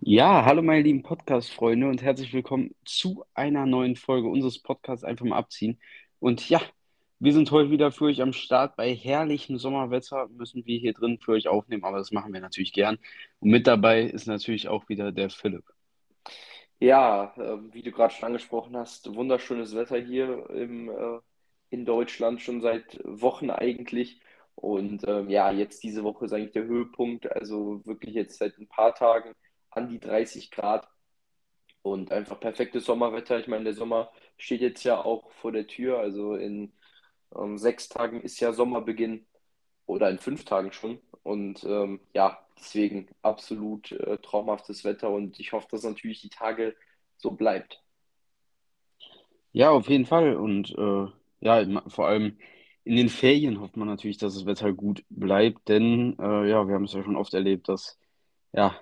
Ja, hallo meine lieben Podcast-Freunde und herzlich willkommen zu einer neuen Folge unseres Podcasts Einfach mal abziehen. Und ja, wir sind heute wieder für euch am Start. Bei herrlichem Sommerwetter müssen wir hier drin für euch aufnehmen, aber das machen wir natürlich gern. Und mit dabei ist natürlich auch wieder der Philipp. Ja, äh, wie du gerade schon angesprochen hast, wunderschönes Wetter hier im, äh, in Deutschland schon seit Wochen eigentlich. Und ähm, ja, jetzt diese Woche ist eigentlich der Höhepunkt. Also wirklich jetzt seit ein paar Tagen an die 30 Grad und einfach perfektes Sommerwetter. Ich meine, der Sommer steht jetzt ja auch vor der Tür. Also in ähm, sechs Tagen ist ja Sommerbeginn oder in fünf Tagen schon. Und ähm, ja, deswegen absolut äh, traumhaftes Wetter und ich hoffe, dass natürlich die Tage so bleibt. Ja, auf jeden Fall. Und äh, ja, vor allem in den Ferien hofft man natürlich, dass das Wetter gut bleibt, denn äh, ja, wir haben es ja schon oft erlebt, dass ja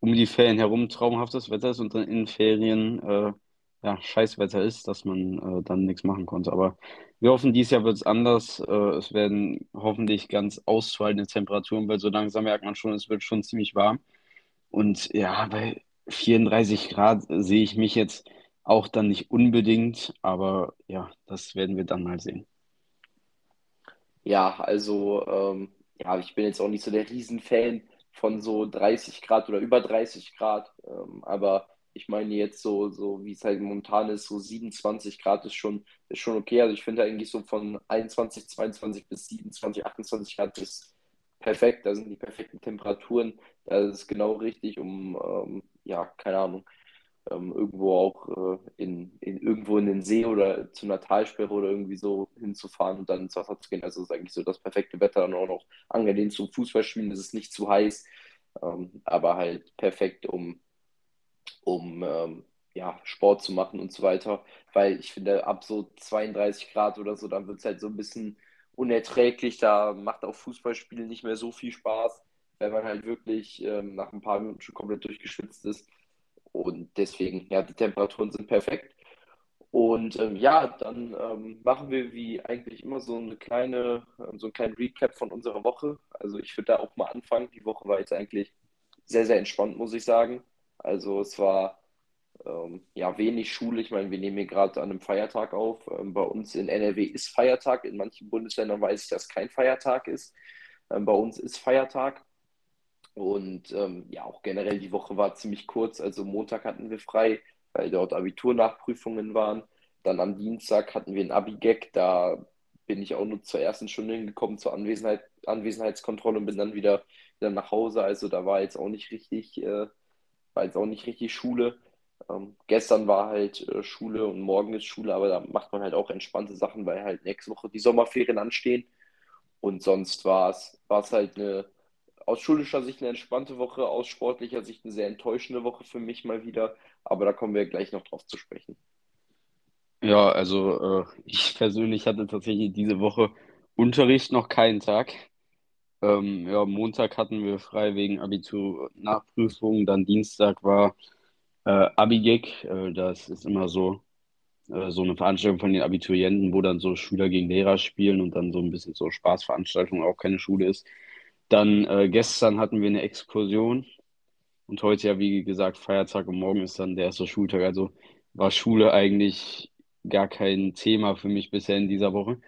um die Ferien herum traumhaftes Wetter ist und dann in Ferien äh, ja, Scheißwetter ist, dass man äh, dann nichts machen konnte. Aber wir hoffen, dieses Jahr wird es anders. Äh, es werden hoffentlich ganz auszuhaltende Temperaturen, weil so langsam merkt man schon, es wird schon ziemlich warm. Und ja, bei 34 Grad sehe ich mich jetzt auch dann nicht unbedingt, aber ja, das werden wir dann mal sehen. Ja, also ähm, ja, ich bin jetzt auch nicht so der Riesenfan von so 30 Grad oder über 30 Grad, ähm, aber ich meine jetzt so, so wie es halt momentan ist, so 27 Grad ist schon, ist schon okay. Also ich finde eigentlich so von 21, 22 bis 27, 28 Grad ist perfekt. Da sind die perfekten Temperaturen. Das ist genau richtig, um, ähm, ja, keine Ahnung, ähm, irgendwo auch äh, in, in, irgendwo in den See oder zu einer Talsperre oder irgendwie so hinzufahren und dann ins Wasser zu gehen. Also das ist eigentlich so das perfekte Wetter. Dann auch noch angenehm zum Fußballspielen. Es ist nicht zu heiß, ähm, aber halt perfekt, um um ähm, ja, Sport zu machen und so weiter. Weil ich finde, ab so 32 Grad oder so, dann wird es halt so ein bisschen unerträglich. Da macht auch Fußballspielen nicht mehr so viel Spaß, wenn man halt wirklich ähm, nach ein paar Minuten schon komplett durchgeschwitzt ist. Und deswegen, ja, die Temperaturen sind perfekt. Und ähm, ja, dann ähm, machen wir wie eigentlich immer so eine kleine, ähm, so einen kleinen Recap von unserer Woche. Also ich würde da auch mal anfangen. Die Woche war jetzt eigentlich sehr, sehr entspannt, muss ich sagen. Also es war ähm, ja wenig Schule. Ich meine, wir nehmen hier gerade an einem Feiertag auf. Ähm, bei uns in NRW ist Feiertag. In manchen Bundesländern weiß ich, dass kein Feiertag ist. Ähm, bei uns ist Feiertag. Und ähm, ja, auch generell die Woche war ziemlich kurz. Also Montag hatten wir frei, weil dort Abiturnachprüfungen waren. Dann am Dienstag hatten wir ein Abi-Gag. Da bin ich auch nur zur ersten Stunde hingekommen zur Anwesenheit, Anwesenheitskontrolle und bin dann wieder, wieder nach Hause. Also da war jetzt auch nicht richtig äh, war jetzt auch nicht richtig Schule. Ähm, gestern war halt äh, Schule und morgen ist Schule, aber da macht man halt auch entspannte Sachen, weil halt nächste Woche die Sommerferien anstehen. Und sonst war es halt eine aus schulischer Sicht eine entspannte Woche, aus sportlicher Sicht eine sehr enttäuschende Woche für mich mal wieder. Aber da kommen wir gleich noch drauf zu sprechen. Ja, also äh, ich persönlich hatte tatsächlich diese Woche Unterricht noch keinen Tag. Ähm, ja, Montag hatten wir frei wegen Abitur-Nachprüfung, dann Dienstag war äh, Abigag. Äh, das ist immer so, äh, so eine Veranstaltung von den Abiturienten, wo dann so Schüler gegen Lehrer spielen und dann so ein bisschen so Spaßveranstaltung, auch keine Schule ist. Dann äh, gestern hatten wir eine Exkursion und heute ja, wie gesagt, Feiertag und morgen ist dann der erste Schultag. Also war Schule eigentlich gar kein Thema für mich bisher in dieser Woche.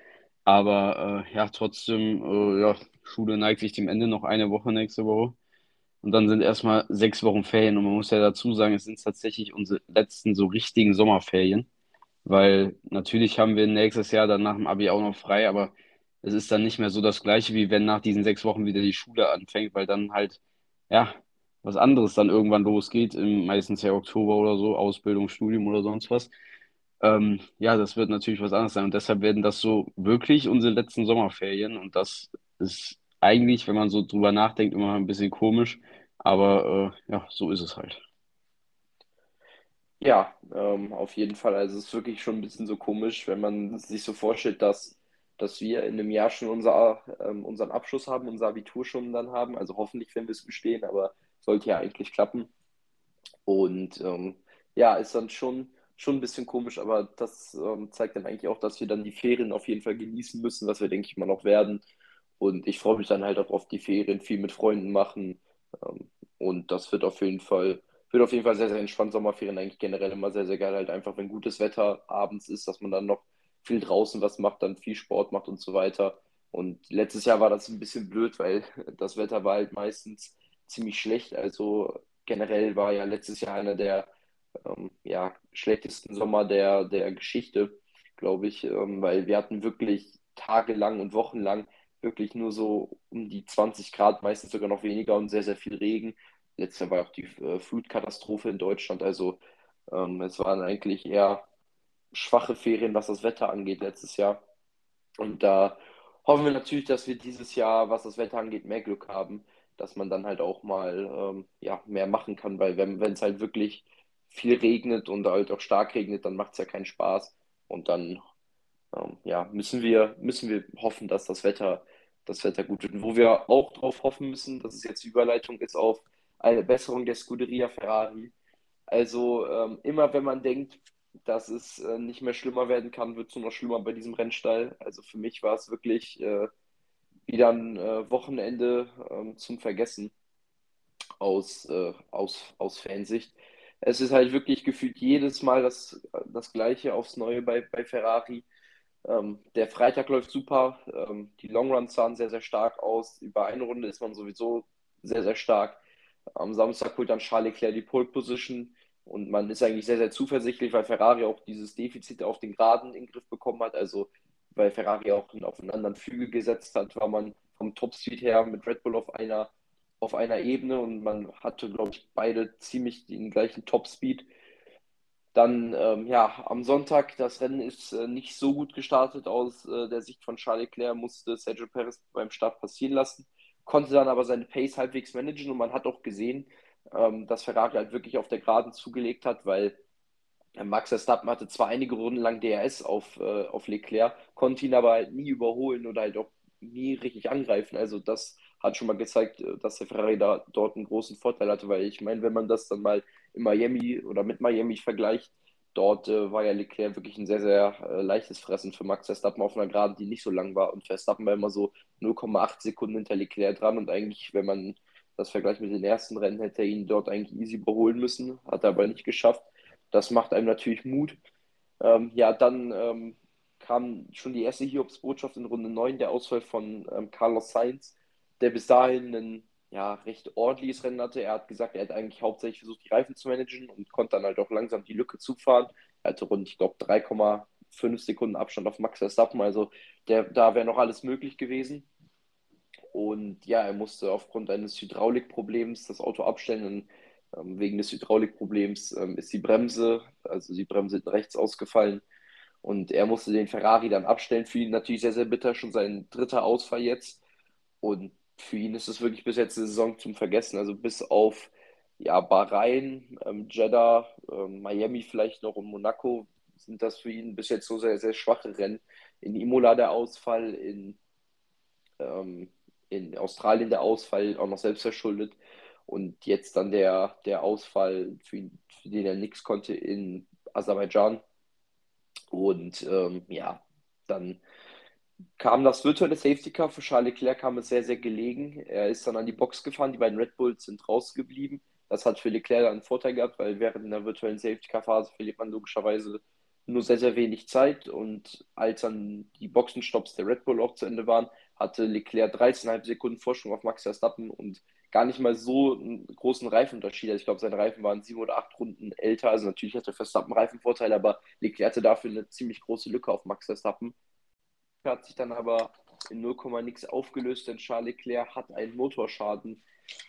Aber äh, ja, trotzdem, äh, ja, Schule neigt sich dem Ende, noch eine Woche nächste Woche. Und dann sind erstmal sechs Wochen Ferien. Und man muss ja dazu sagen, es sind tatsächlich unsere letzten so richtigen Sommerferien. Weil natürlich haben wir nächstes Jahr dann nach dem Abi auch noch frei, aber es ist dann nicht mehr so das Gleiche, wie wenn nach diesen sechs Wochen wieder die Schule anfängt, weil dann halt, ja, was anderes dann irgendwann losgeht, im, meistens ja Oktober oder so, Ausbildung, Studium oder sonst was. Ähm, ja, das wird natürlich was anderes sein. Und deshalb werden das so wirklich unsere letzten Sommerferien. Und das ist eigentlich, wenn man so drüber nachdenkt, immer ein bisschen komisch, aber äh, ja, so ist es halt. Ja, ähm, auf jeden Fall. Also es ist wirklich schon ein bisschen so komisch, wenn man sich so vorstellt, dass, dass wir in einem Jahr schon unser, ähm, unseren Abschluss haben, unser Abitur schon dann haben. Also hoffentlich, wenn wir es bestehen, aber sollte ja eigentlich klappen. Und ähm, ja, ist dann schon schon ein bisschen komisch, aber das ähm, zeigt dann eigentlich auch, dass wir dann die Ferien auf jeden Fall genießen müssen, was wir, denke ich mal, noch werden. Und ich freue mich dann halt auch auf die Ferien, viel mit Freunden machen. Ähm, und das wird auf jeden Fall, wird auf jeden Fall sehr, sehr entspannt. Sommerferien eigentlich generell immer sehr, sehr geil. Halt einfach, wenn gutes Wetter abends ist, dass man dann noch viel draußen was macht, dann viel Sport macht und so weiter. Und letztes Jahr war das ein bisschen blöd, weil das Wetter war halt meistens ziemlich schlecht. Also generell war ja letztes Jahr einer der ähm, ja, schlechtesten Sommer der, der Geschichte, glaube ich, ähm, weil wir hatten wirklich tagelang und wochenlang wirklich nur so um die 20 Grad, meistens sogar noch weniger und sehr, sehr viel Regen. Letztes Jahr war auch die äh, Flutkatastrophe in Deutschland. Also ähm, es waren eigentlich eher schwache Ferien, was das Wetter angeht letztes Jahr. Und da hoffen wir natürlich, dass wir dieses Jahr, was das Wetter angeht, mehr Glück haben, dass man dann halt auch mal ähm, ja, mehr machen kann, weil wenn es halt wirklich viel regnet und halt auch stark regnet, dann macht es ja keinen Spaß. Und dann ähm, ja, müssen wir, müssen wir hoffen, dass das Wetter, das Wetter gut wird. Und wo wir auch darauf hoffen müssen, dass es jetzt Überleitung ist auf eine Besserung der Scuderia Ferrari. Also ähm, immer wenn man denkt, dass es äh, nicht mehr schlimmer werden kann, wird es nur noch schlimmer bei diesem Rennstall. Also für mich war es wirklich äh, wieder ein äh, Wochenende ähm, zum Vergessen aus, äh, aus, aus Fansicht. Es ist halt wirklich gefühlt jedes Mal das, das Gleiche aufs Neue bei, bei Ferrari. Ähm, der Freitag läuft super, ähm, die Longruns sahen sehr, sehr stark aus. Über eine Runde ist man sowieso sehr, sehr stark. Am Samstag holt dann Charles Leclerc die Pole Position und man ist eigentlich sehr, sehr zuversichtlich, weil Ferrari auch dieses Defizit auf den Geraden in den Griff bekommen hat. Also, weil Ferrari auch auf einen anderen Flügel gesetzt hat, war man vom Topspeed her mit Red Bull auf einer, auf einer Ebene und man hatte, glaube ich, beide ziemlich den gleichen Topspeed. Dann, ähm, ja, am Sonntag, das Rennen ist äh, nicht so gut gestartet aus äh, der Sicht von Charles Leclerc, musste Sergio Perez beim Start passieren lassen, konnte dann aber seine Pace halbwegs managen und man hat auch gesehen, ähm, dass Ferrari halt wirklich auf der Geraden zugelegt hat, weil äh, Max Verstappen hatte zwar einige Runden lang DRS auf, äh, auf Leclerc, konnte ihn aber halt nie überholen oder halt auch nie richtig angreifen. Also das hat schon mal gezeigt, äh, dass der Ferrari da dort einen großen Vorteil hatte, weil ich meine, wenn man das dann mal in Miami oder mit Miami vergleicht, dort äh, war ja Leclerc wirklich ein sehr, sehr äh, leichtes Fressen für Max Verstappen auf einer Geraden, die nicht so lang war. Und Verstappen war immer so 0,8 Sekunden hinter Leclerc dran und eigentlich, wenn man das Vergleich mit den ersten Rennen hätte er ihn dort eigentlich easy überholen müssen, hat er aber nicht geschafft. Das macht einem natürlich Mut. Ähm, ja, dann ähm, kam schon die erste Hiobs-Botschaft in Runde 9, der Ausfall von ähm, Carlos Sainz, der bis dahin ein ja, recht ordentliches Rennen hatte. Er hat gesagt, er hat eigentlich hauptsächlich versucht, die Reifen zu managen und konnte dann halt auch langsam die Lücke zufahren. Er hatte rund, ich glaube, 3,5 Sekunden Abstand auf Max Verstappen, also der, da wäre noch alles möglich gewesen. Und ja, er musste aufgrund eines Hydraulikproblems das Auto abstellen. Und, ähm, wegen des Hydraulikproblems ähm, ist die Bremse, also die Bremse rechts ausgefallen. Und er musste den Ferrari dann abstellen. Für ihn natürlich sehr, sehr bitter, schon sein dritter Ausfall jetzt. Und für ihn ist es wirklich bis jetzt eine Saison zum Vergessen. Also bis auf ja, Bahrain, ähm, Jeddah, ähm, Miami vielleicht noch und Monaco sind das für ihn bis jetzt so sehr, sehr schwache Rennen. In Imola der Ausfall, in ähm, in Australien der Ausfall auch noch selbst verschuldet und jetzt dann der, der Ausfall, für, für den er nichts konnte in Aserbaidschan. Und ähm, ja, dann kam das virtuelle Safety Car für Charles Leclerc, kam es sehr, sehr gelegen. Er ist dann an die Box gefahren, die beiden Red Bulls sind rausgeblieben. Das hat für Leclerc einen Vorteil gehabt, weil während der virtuellen Safety Car Phase verliert man logischerweise nur sehr, sehr wenig Zeit. Und als dann die Boxenstopps der Red Bull auch zu Ende waren, hatte Leclerc 13,5 Sekunden Vorsprung auf Max Verstappen und gar nicht mal so einen großen Reifenunterschied. Also ich glaube, seine Reifen waren sieben oder acht Runden älter. Also natürlich hatte Verstappen Reifenvorteil, aber Leclerc hatte dafür eine ziemlich große Lücke auf Max Verstappen. Hat sich dann aber in 0, nix aufgelöst, denn Charles Leclerc hat einen Motorschaden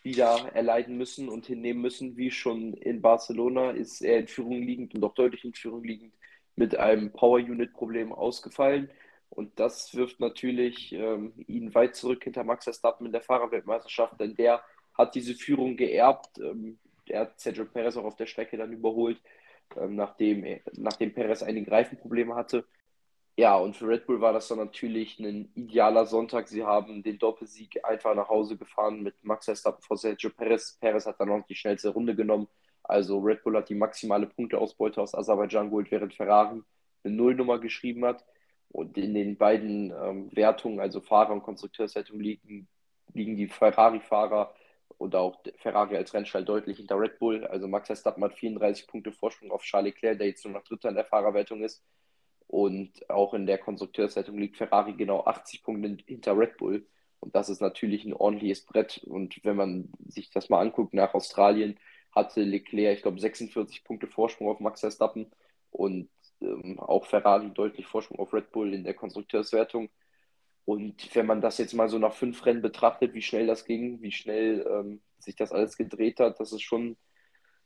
wieder erleiden müssen und hinnehmen müssen. Wie schon in Barcelona ist er in Führung liegend und auch deutlich in Führung liegend mit einem Power-Unit-Problem ausgefallen. Und das wirft natürlich ähm, ihn weit zurück hinter Max Verstappen in der Fahrerweltmeisterschaft, denn der hat diese Führung geerbt. Ähm, er hat Sergio Perez auch auf der Strecke dann überholt, ähm, nachdem, nachdem Perez einige Reifenprobleme hatte. Ja, und für Red Bull war das dann natürlich ein idealer Sonntag. Sie haben den Doppelsieg einfach nach Hause gefahren mit Max Verstappen vor Sergio Perez. Perez hat dann noch die schnellste Runde genommen, Also Red Bull hat die maximale Punkteausbeute aus Aserbaidschan geholt, während Ferrari eine Nullnummer geschrieben hat. Und in den beiden ähm, Wertungen, also Fahrer- und Konstrukteurswertung, liegen, liegen die Ferrari-Fahrer oder auch Ferrari als Rennstall deutlich hinter Red Bull. Also Max Verstappen hat 34 Punkte Vorsprung auf Charles Leclerc, der jetzt nur noch Dritter in der Fahrerwertung ist. Und auch in der Konstrukteurswertung liegt Ferrari genau 80 Punkte hinter Red Bull. Und das ist natürlich ein ordentliches Brett. Und wenn man sich das mal anguckt, nach Australien hatte Leclerc, ich glaube, 46 Punkte Vorsprung auf Max Verstappen und ähm, auch Ferrari deutlich Vorsprung auf Red Bull in der Konstrukteurswertung. Und wenn man das jetzt mal so nach fünf Rennen betrachtet, wie schnell das ging, wie schnell ähm, sich das alles gedreht hat, das ist schon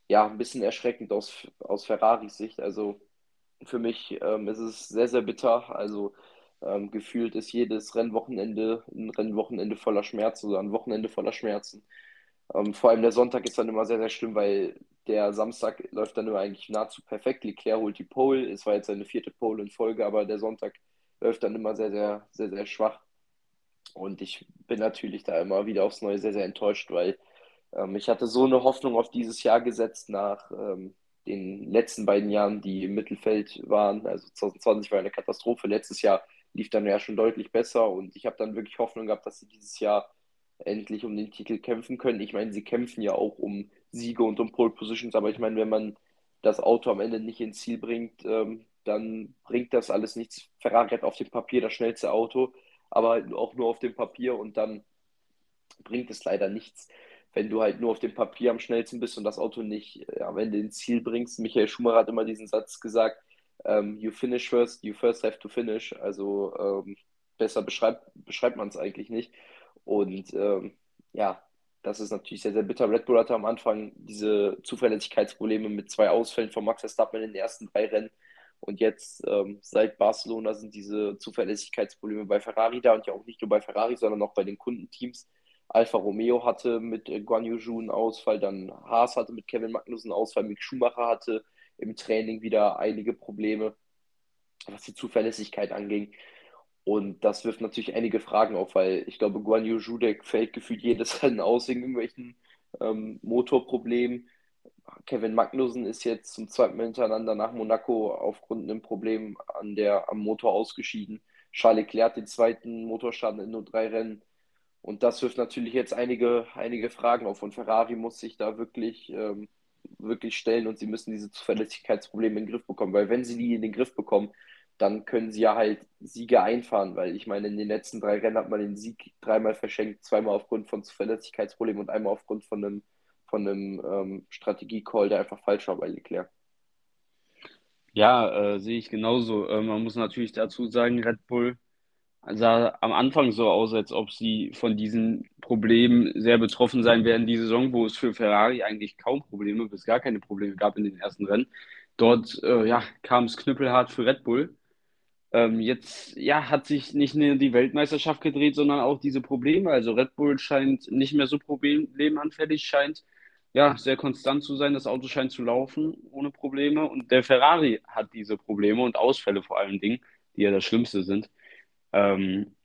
ja, ein bisschen erschreckend aus, aus Ferraris Sicht. Also für mich ähm, ist es sehr, sehr bitter. Also ähm, gefühlt ist jedes Rennwochenende ein Rennwochenende voller Schmerzen oder ein Wochenende voller Schmerzen. Ähm, vor allem der Sonntag ist dann immer sehr, sehr schlimm, weil der Samstag läuft dann immer eigentlich nahezu perfekt. Leclerc holt die Pole. Es war jetzt seine vierte Pole in Folge, aber der Sonntag läuft dann immer sehr, sehr, sehr, sehr schwach. Und ich bin natürlich da immer wieder aufs Neue sehr, sehr enttäuscht, weil ähm, ich hatte so eine Hoffnung auf dieses Jahr gesetzt nach ähm, den letzten beiden Jahren, die im Mittelfeld waren. Also 2020 war eine Katastrophe. Letztes Jahr lief dann ja schon deutlich besser und ich habe dann wirklich Hoffnung gehabt, dass sie dieses Jahr endlich um den Titel kämpfen können. Ich meine, sie kämpfen ja auch um Siege und um Pole Positions, aber ich meine, wenn man das Auto am Ende nicht ins Ziel bringt, ähm, dann bringt das alles nichts. Ferrari hat auf dem Papier das schnellste Auto, aber halt auch nur auf dem Papier und dann bringt es leider nichts, wenn du halt nur auf dem Papier am schnellsten bist und das Auto nicht äh, am Ende ins Ziel bringst. Michael Schumacher hat immer diesen Satz gesagt, ähm, you finish first, you first have to finish. Also ähm, besser beschreibt, beschreibt man es eigentlich nicht. Und ähm, ja, das ist natürlich sehr, sehr bitter. Red Bull hatte am Anfang diese Zuverlässigkeitsprobleme mit zwei Ausfällen von Max Verstappen in den ersten drei Rennen. Und jetzt ähm, seit Barcelona sind diese Zuverlässigkeitsprobleme bei Ferrari da und ja auch nicht nur bei Ferrari, sondern auch bei den Kundenteams. Alfa Romeo hatte mit äh, Guan Yu Zhu einen Ausfall, dann Haas hatte mit Kevin Magnussen einen Ausfall, Mick Schumacher hatte im Training wieder einige Probleme, was die Zuverlässigkeit anging. Und das wirft natürlich einige Fragen auf, weil ich glaube, Guan Yu Zhu, der fällt gefühlt jedes Rennen aus wegen irgendwelchen ähm, Motorproblemen. Kevin Magnussen ist jetzt zum zweiten Mal hintereinander nach Monaco aufgrund einem Problem an der, am Motor ausgeschieden. Charles Leclerc den zweiten Motorschaden in nur drei Rennen. Und das wirft natürlich jetzt einige, einige Fragen auf. Und Ferrari muss sich da wirklich, ähm, wirklich stellen und sie müssen diese Zuverlässigkeitsprobleme in den Griff bekommen. Weil wenn sie die in den Griff bekommen, dann können sie ja halt Siege einfahren, weil ich meine, in den letzten drei Rennen hat man den Sieg dreimal verschenkt, zweimal aufgrund von Zuverlässigkeitsproblemen und einmal aufgrund von einem, von einem ähm, Strategie-Call, der einfach falsch war bei Leclerc. Ja, äh, sehe ich genauso. Äh, man muss natürlich dazu sagen, Red Bull sah am Anfang so aus, als ob sie von diesen Problemen sehr betroffen sein werden. Die Saison, wo es für Ferrari eigentlich kaum Probleme, bis gar keine Probleme gab in den ersten Rennen. Dort äh, ja, kam es knüppelhart für Red Bull. Ähm, jetzt ja, hat sich nicht nur die Weltmeisterschaft gedreht, sondern auch diese Probleme. Also Red Bull scheint nicht mehr so problemanfällig, scheint ja sehr konstant zu sein. Das Auto scheint zu laufen ohne Probleme. Und der Ferrari hat diese Probleme und Ausfälle vor allen Dingen, die ja das Schlimmste sind. Ähm,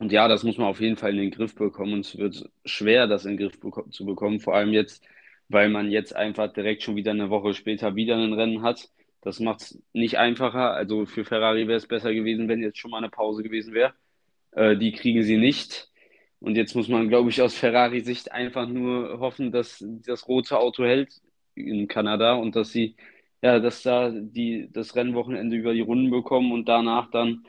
und ja, das muss man auf jeden Fall in den Griff bekommen. Und es wird schwer, das in den Griff beko zu bekommen. Vor allem jetzt, weil man jetzt einfach direkt schon wieder eine Woche später wieder ein Rennen hat. Das macht es nicht einfacher. Also für Ferrari wäre es besser gewesen, wenn jetzt schon mal eine Pause gewesen wäre. Äh, die kriegen sie nicht. Und jetzt muss man, glaube ich, aus Ferrari-Sicht einfach nur hoffen, dass das rote Auto hält in Kanada und dass sie, ja, dass da die das Rennwochenende über die Runden bekommen und danach dann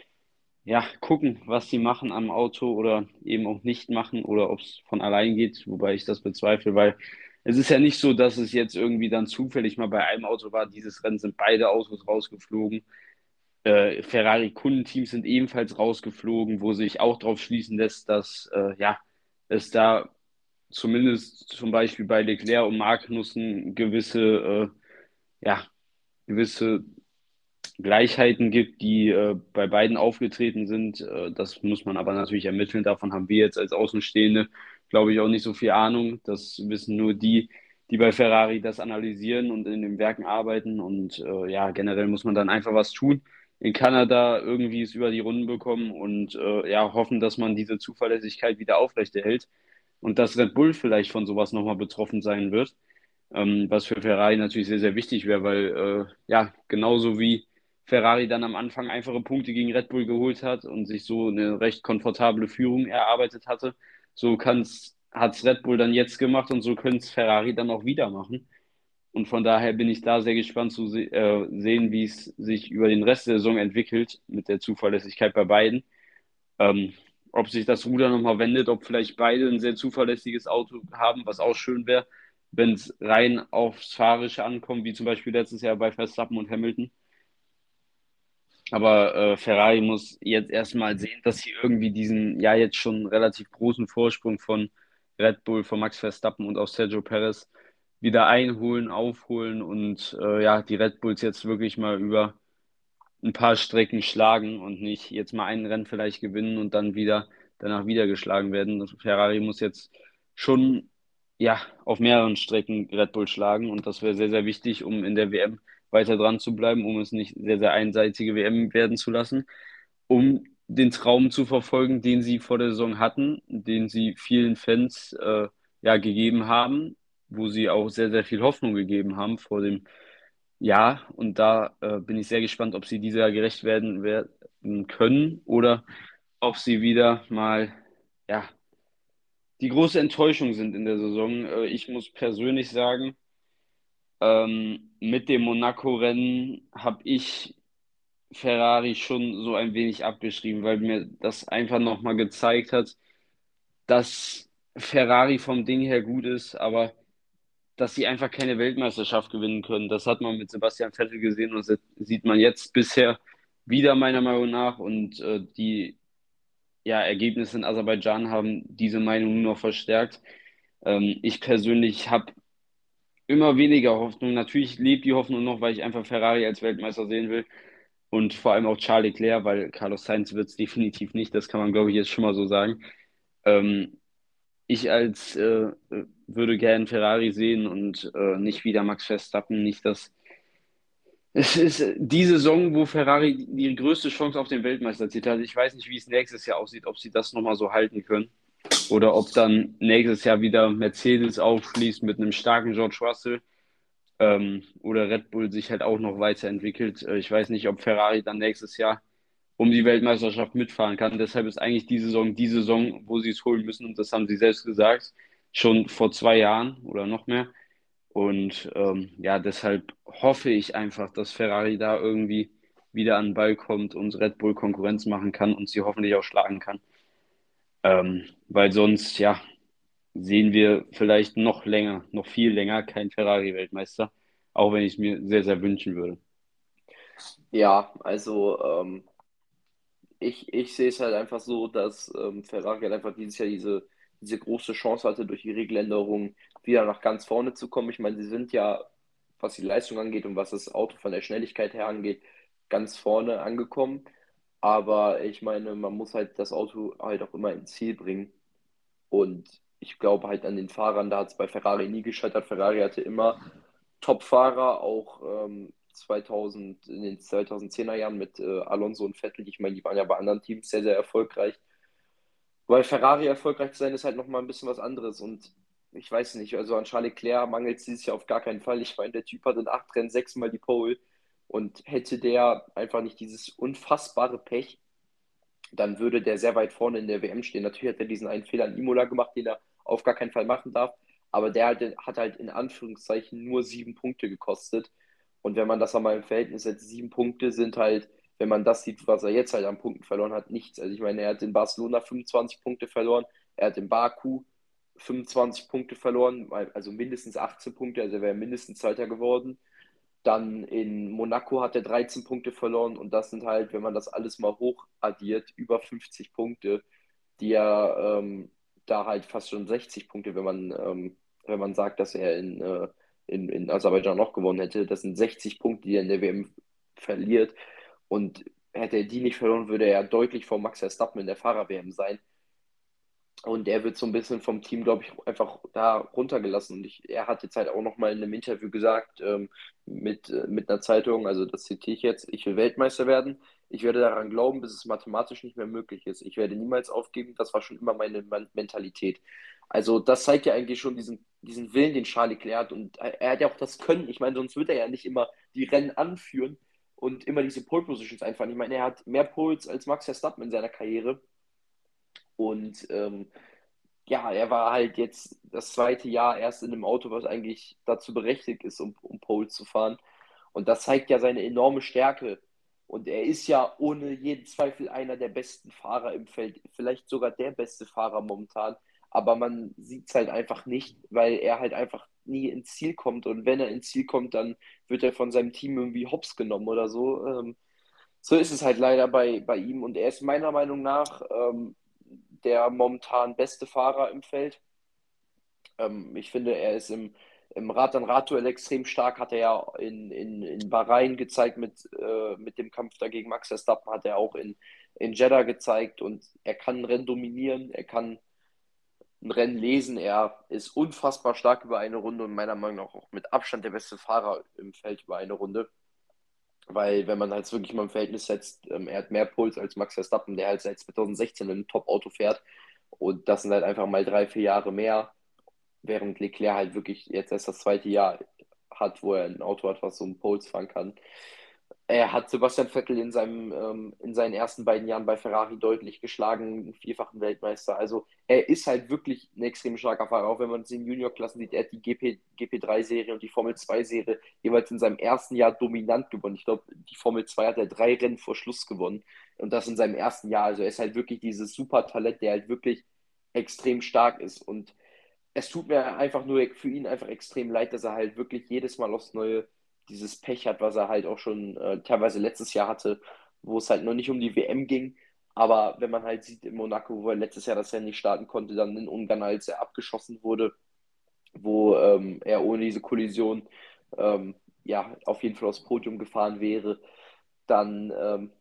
ja, gucken, was sie machen am Auto oder eben auch nicht machen oder ob es von allein geht, wobei ich das bezweifle, weil es ist ja nicht so, dass es jetzt irgendwie dann zufällig mal bei einem Auto war. Dieses Rennen sind beide Autos rausgeflogen. Äh, Ferrari-Kundenteams sind ebenfalls rausgeflogen, wo sich auch darauf schließen lässt, dass äh, ja, es da zumindest zum Beispiel bei Leclerc und Magnussen gewisse, äh, ja, gewisse Gleichheiten gibt, die äh, bei beiden aufgetreten sind. Äh, das muss man aber natürlich ermitteln. Davon haben wir jetzt als Außenstehende, glaube ich, auch nicht so viel Ahnung. Das wissen nur die, die bei Ferrari das analysieren und in den Werken arbeiten. Und äh, ja, generell muss man dann einfach was tun. In Kanada irgendwie es über die Runden bekommen und äh, ja, hoffen, dass man diese Zuverlässigkeit wieder aufrechterhält und dass Red Bull vielleicht von sowas nochmal betroffen sein wird. ähm, was für Ferrari natürlich sehr, sehr wichtig wäre, weil äh, ja, genauso wie Ferrari dann am Anfang einfache Punkte gegen Red Bull geholt hat und sich so eine recht komfortable Führung erarbeitet hatte, so hat es Red Bull dann jetzt gemacht und so können es Ferrari dann auch wieder machen. Und von daher bin ich da sehr gespannt zu se äh, sehen, wie es sich über den Rest der Saison entwickelt mit der Zuverlässigkeit bei beiden. Ähm, ob sich das Ruder nochmal wendet, ob vielleicht beide ein sehr zuverlässiges Auto haben, was auch schön wäre, wenn es rein aufs Fahrische ankommt, wie zum Beispiel letztes Jahr bei Verstappen und Hamilton. Aber äh, Ferrari muss jetzt erstmal sehen, dass sie irgendwie diesen ja jetzt schon relativ großen Vorsprung von Red Bull, von Max Verstappen und auch Sergio Perez wieder einholen, aufholen und äh, ja, die Red Bulls jetzt wirklich mal über ein paar Strecken schlagen und nicht jetzt mal ein Rennen vielleicht gewinnen und dann wieder danach wieder geschlagen werden. Ferrari muss jetzt schon ja auf mehreren Strecken Red Bull schlagen und das wäre sehr, sehr wichtig, um in der WM weiter dran zu bleiben, um es nicht sehr, sehr einseitige WM werden zu lassen, um den Traum zu verfolgen, den sie vor der Saison hatten, den sie vielen Fans äh, ja gegeben haben, wo sie auch sehr, sehr viel Hoffnung gegeben haben vor dem ja, und da äh, bin ich sehr gespannt, ob sie dieser gerecht werden, werden können oder ob sie wieder mal, ja, die große Enttäuschung sind in der Saison. Äh, ich muss persönlich sagen, ähm, mit dem Monaco-Rennen habe ich Ferrari schon so ein wenig abgeschrieben, weil mir das einfach nochmal gezeigt hat, dass Ferrari vom Ding her gut ist, aber dass sie einfach keine Weltmeisterschaft gewinnen können. Das hat man mit Sebastian Vettel gesehen und sieht man jetzt bisher wieder meiner Meinung nach. Und äh, die ja, Ergebnisse in Aserbaidschan haben diese Meinung nur noch verstärkt. Ähm, ich persönlich habe immer weniger Hoffnung. Natürlich lebt die Hoffnung noch, weil ich einfach Ferrari als Weltmeister sehen will. Und vor allem auch Charles Leclerc, weil Carlos Sainz wird es definitiv nicht. Das kann man, glaube ich, jetzt schon mal so sagen. Ähm, ich als äh, würde gern Ferrari sehen und äh, nicht wieder Max Verstappen, nicht das. Es ist die Saison, wo Ferrari die größte Chance auf den Weltmeistertitel hat. Ich weiß nicht, wie es nächstes Jahr aussieht, ob sie das nochmal so halten können. Oder ob dann nächstes Jahr wieder Mercedes aufschließt mit einem starken George Russell. Ähm, oder Red Bull sich halt auch noch weiterentwickelt. Äh, ich weiß nicht, ob Ferrari dann nächstes Jahr um die Weltmeisterschaft mitfahren kann. Deshalb ist eigentlich die Saison die Saison, wo sie es holen müssen. Und das haben sie selbst gesagt, schon vor zwei Jahren oder noch mehr. Und ähm, ja, deshalb hoffe ich einfach, dass Ferrari da irgendwie wieder an den Ball kommt und Red Bull Konkurrenz machen kann und sie hoffentlich auch schlagen kann. Ähm, weil sonst, ja, sehen wir vielleicht noch länger, noch viel länger kein Ferrari-Weltmeister, auch wenn ich es mir sehr, sehr wünschen würde. Ja, also ähm, ich, ich sehe es halt einfach so, dass ähm, Ferrari halt einfach dieses Jahr diese, diese große Chance hatte, durch die Regeländerung wieder nach ganz vorne zu kommen. Ich meine, sie sind ja, was die Leistung angeht und was das Auto von der Schnelligkeit her angeht, ganz vorne angekommen. Aber ich meine, man muss halt das Auto halt auch immer ins Ziel bringen. Und ich glaube halt an den Fahrern, da hat es bei Ferrari nie gescheitert. Ferrari hatte immer Top-Fahrer, auch ähm, 2000, in den 2010er Jahren mit äh, Alonso und Vettel. Ich meine, die waren ja bei anderen Teams sehr, sehr erfolgreich. Weil Ferrari erfolgreich zu sein, ist halt nochmal ein bisschen was anderes. Und ich weiß nicht, also an Charles Leclerc mangelt es dieses Jahr auf gar keinen Fall. Ich meine, der Typ hat in acht Rennen sechsmal die Pole. Und hätte der einfach nicht dieses unfassbare Pech, dann würde der sehr weit vorne in der WM stehen. Natürlich hat er diesen einen Fehler an Imola gemacht, den er auf gar keinen Fall machen darf. Aber der hat, hat halt in Anführungszeichen nur sieben Punkte gekostet. Und wenn man das einmal im Verhältnis setzt, sieben Punkte sind halt, wenn man das sieht, was er jetzt halt an Punkten verloren hat, nichts. Also ich meine, er hat in Barcelona 25 Punkte verloren, er hat in Baku 25 Punkte verloren, also mindestens 18 Punkte, also er wäre mindestens Zweiter geworden. Dann in Monaco hat er 13 Punkte verloren und das sind halt, wenn man das alles mal hoch addiert, über 50 Punkte, die er ähm, da halt fast schon 60 Punkte, wenn man, ähm, wenn man sagt, dass er in äh, in, in Aserbaidschan noch gewonnen hätte. Das sind 60 Punkte, die er in der WM verliert. Und hätte er die nicht verloren, würde er deutlich vor Max Verstappen in der Fahrer-WM sein. Und er wird so ein bisschen vom Team, glaube ich, einfach da runtergelassen. Und ich, er hat jetzt halt auch nochmal in einem Interview gesagt, ähm, mit, äh, mit einer Zeitung, also das zitiere ich jetzt, ich will Weltmeister werden. Ich werde daran glauben, bis es mathematisch nicht mehr möglich ist. Ich werde niemals aufgeben. Das war schon immer meine Mentalität. Also das zeigt ja eigentlich schon diesen, diesen Willen, den Charles Leclerc hat. Und er hat ja auch das Können. Ich meine, sonst würde er ja nicht immer die Rennen anführen und immer diese Pole Positions einfahren. Ich meine, er hat mehr Poles als Max Verstappen in seiner Karriere. Und ähm, ja, er war halt jetzt das zweite Jahr erst in einem Auto, was eigentlich dazu berechtigt ist, um, um Pole zu fahren. Und das zeigt ja seine enorme Stärke. Und er ist ja ohne jeden Zweifel einer der besten Fahrer im Feld, vielleicht sogar der beste Fahrer momentan. Aber man sieht es halt einfach nicht, weil er halt einfach nie ins Ziel kommt. Und wenn er ins Ziel kommt, dann wird er von seinem Team irgendwie hops genommen oder so. Ähm, so ist es halt leider bei, bei ihm. Und er ist meiner Meinung nach ähm, der momentan beste Fahrer im Feld. Ähm, ich finde, er ist im, im Rad-an-Rad-Duell extrem stark, hat er ja in, in, in Bahrain gezeigt mit, äh, mit dem Kampf dagegen Max Verstappen, hat er auch in, in Jeddah gezeigt und er kann ein Rennen dominieren, er kann ein Rennen lesen, er ist unfassbar stark über eine Runde und meiner Meinung nach auch mit Abstand der beste Fahrer im Feld über eine Runde. Weil, wenn man halt wirklich mal im Verhältnis setzt, ähm, er hat mehr Puls als Max Verstappen, der halt seit 2016 ein Top-Auto fährt. Und das sind halt einfach mal drei, vier Jahre mehr während Leclerc halt wirklich jetzt erst das zweite Jahr hat, wo er ein Auto hat, was so einen Poles fahren kann. Er hat Sebastian Vettel in, seinem, ähm, in seinen ersten beiden Jahren bei Ferrari deutlich geschlagen, vierfachen Weltmeister. Also er ist halt wirklich ein extrem starker Fahrer, auch wenn man es in Juniorklassen sieht. Er hat die GP, GP3-Serie und die Formel 2-Serie jeweils in seinem ersten Jahr dominant gewonnen. Ich glaube, die Formel 2 hat er drei Rennen vor Schluss gewonnen und das in seinem ersten Jahr. Also er ist halt wirklich dieses super Talent, der halt wirklich extrem stark ist und es tut mir einfach nur für ihn einfach extrem leid, dass er halt wirklich jedes Mal aufs Neue dieses Pech hat, was er halt auch schon äh, teilweise letztes Jahr hatte, wo es halt noch nicht um die WM ging. Aber wenn man halt sieht in Monaco, wo er letztes Jahr das Rennen nicht starten konnte, dann in Ungarn, als er abgeschossen wurde, wo ähm, er ohne diese Kollision ähm, ja auf jeden Fall aufs Podium gefahren wäre, dann ähm,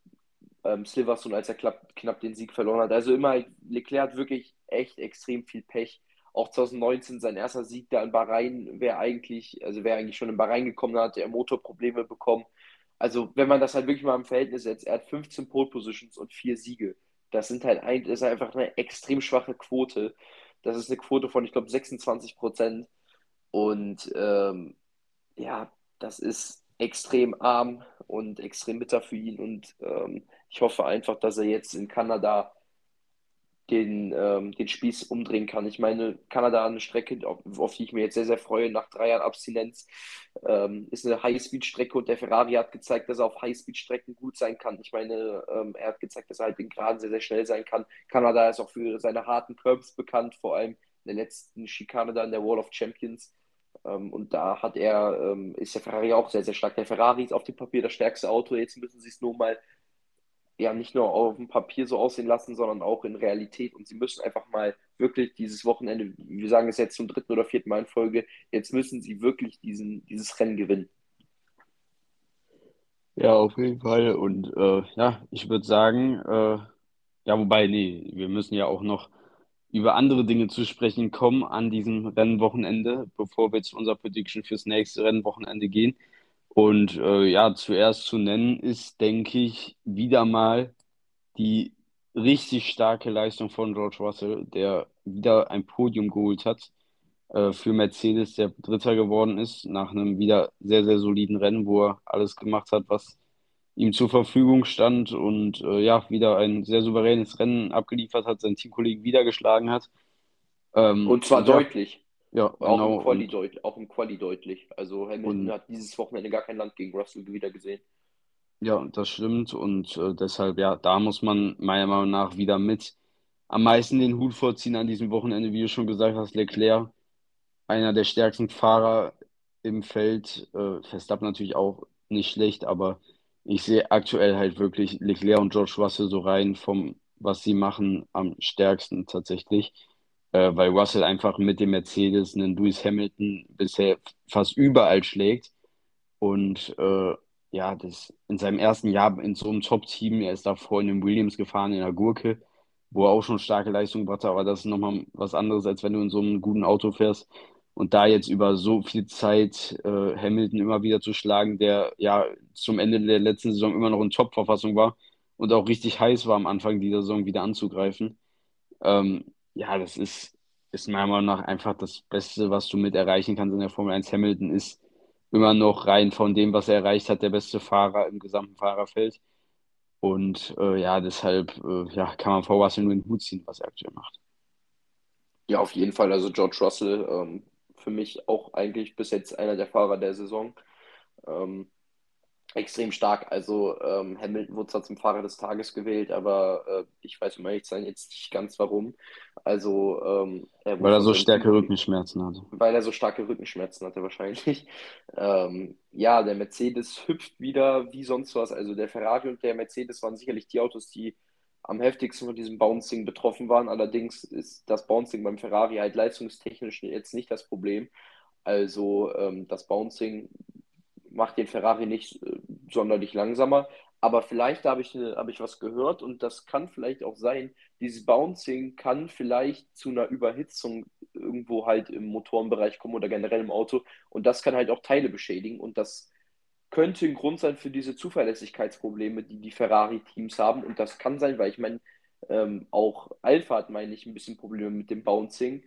ähm, Silverstone, als er knapp, knapp den Sieg verloren hat. Also immer, Leclerc hat wirklich echt extrem viel Pech auch 2019 sein erster Sieg da in Bahrain wäre eigentlich, also wäre eigentlich schon in Bahrain gekommen, da hat er Motorprobleme bekommen. Also, wenn man das halt wirklich mal im Verhältnis setzt, er hat 15 Pole Positions und vier Siege. Das sind halt ein, das ist einfach eine extrem schwache Quote. Das ist eine Quote von, ich glaube, 26 Prozent. Und ähm, ja, das ist extrem arm und extrem bitter für ihn. Und ähm, ich hoffe einfach, dass er jetzt in Kanada den, ähm, den Spieß umdrehen kann. Ich meine, Kanada eine Strecke, auf, auf, die ich mir jetzt sehr, sehr freue, nach drei Jahren Abstinenz, ähm, ist eine High-Speed-Strecke und der Ferrari hat gezeigt, dass er auf High-Speed-Strecken gut sein kann. Ich meine, ähm, er hat gezeigt, dass er halt in Graden sehr, sehr schnell sein kann. Kanada ist auch für seine harten Curbs bekannt, vor allem in der letzten Schikane da in der Wall of Champions. Ähm, und da hat er, ähm, ist der Ferrari auch sehr, sehr stark. Der Ferrari ist auf dem Papier das stärkste Auto. Jetzt müssen sie es nur mal ja nicht nur auf dem Papier so aussehen lassen, sondern auch in Realität. Und sie müssen einfach mal wirklich dieses Wochenende, wir sagen es jetzt zum dritten oder vierten Mal in Folge, jetzt müssen sie wirklich diesen, dieses Rennen gewinnen. Ja, auf jeden Fall. Und äh, ja, ich würde sagen, äh, ja, wobei, nee, wir müssen ja auch noch über andere Dinge zu sprechen kommen an diesem Rennwochenende, bevor wir zu unserer Prediction fürs nächste Rennwochenende gehen. Und äh, ja, zuerst zu nennen ist, denke ich, wieder mal die richtig starke Leistung von George Russell, der wieder ein Podium geholt hat äh, für Mercedes, der Dritter geworden ist, nach einem wieder sehr, sehr soliden Rennen, wo er alles gemacht hat, was ihm zur Verfügung stand und äh, ja, wieder ein sehr souveränes Rennen abgeliefert hat, seinen Teamkollegen wieder geschlagen hat. Ähm, und zwar und deutlich. Ja, auch, genau. im Quali deut auch im Quali deutlich. Also Hamilton und, hat dieses Wochenende gar kein Land gegen Russell wieder gesehen. Ja, das stimmt. Und äh, deshalb, ja, da muss man meiner Meinung nach wieder mit am meisten den Hut vorziehen an diesem Wochenende, wie du schon gesagt hast, Leclerc, einer der stärksten Fahrer im Feld. Äh, Verstappen natürlich auch nicht schlecht, aber ich sehe aktuell halt wirklich Leclerc und George Russell so rein vom, was sie machen, am stärksten tatsächlich äh, weil Russell einfach mit dem Mercedes einen Lewis Hamilton bisher fast überall schlägt. Und äh, ja, das in seinem ersten Jahr in so einem Top-Team, er ist davor in den Williams gefahren, in der Gurke, wo er auch schon starke Leistung gebracht hat, aber das ist nochmal was anderes, als wenn du in so einem guten Auto fährst. Und da jetzt über so viel Zeit äh, Hamilton immer wieder zu schlagen, der ja zum Ende der letzten Saison immer noch in Top-Verfassung war und auch richtig heiß war am Anfang dieser Saison wieder anzugreifen. Ähm, ja, das ist ist meiner Meinung nach einfach das Beste, was du mit erreichen kannst in der Formel 1. Hamilton ist immer noch rein von dem, was er erreicht hat, der beste Fahrer im gesamten Fahrerfeld. Und äh, ja, deshalb äh, ja, kann man vor Russell nur den Hut ziehen, was er aktuell macht. Ja, auf jeden Fall. Also George Russell, ähm, für mich auch eigentlich bis jetzt einer der Fahrer der Saison. Ähm, extrem stark. Also ähm, Hamilton wurde zwar zum Fahrer des Tages gewählt, aber äh, ich weiß, um ehrlich zu sein, jetzt nicht ganz warum. Also ähm, er weil er so starke Rückenschmerzen hatte. Weil er so starke Rückenschmerzen hatte wahrscheinlich. Ähm, ja, der Mercedes hüpft wieder wie sonst was. Also der Ferrari und der Mercedes waren sicherlich die Autos, die am heftigsten von diesem Bouncing betroffen waren. Allerdings ist das Bouncing beim Ferrari halt leistungstechnisch jetzt nicht das Problem. Also ähm, das Bouncing macht den Ferrari nicht sonderlich langsamer. Aber vielleicht habe ich, hab ich was gehört und das kann vielleicht auch sein, dieses Bouncing kann vielleicht zu einer Überhitzung irgendwo halt im Motorenbereich kommen oder generell im Auto und das kann halt auch Teile beschädigen und das könnte ein Grund sein für diese Zuverlässigkeitsprobleme, die die Ferrari-Teams haben und das kann sein, weil ich meine, ähm, auch Alpha hat, meine ich, ein bisschen Probleme mit dem Bouncing.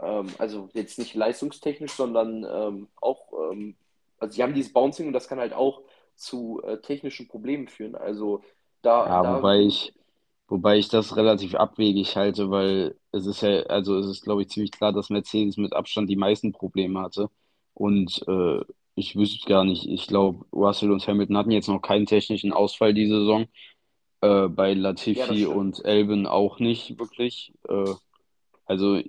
Ähm, also jetzt nicht leistungstechnisch, sondern ähm, auch ähm, also sie haben dieses Bouncing und das kann halt auch zu äh, technischen Problemen führen. Also da, Ja, da wobei ich, wobei ich das relativ abwegig halte, weil es ist ja, also es ist, glaube ich, ziemlich klar, dass Mercedes mit Abstand die meisten Probleme hatte. Und äh, ich wüsste gar nicht, ich glaube, Russell und Hamilton hatten jetzt noch keinen technischen Ausfall diese Saison. Äh, bei ja, Latifi stimmt. und Albon auch nicht wirklich. Äh, also äh,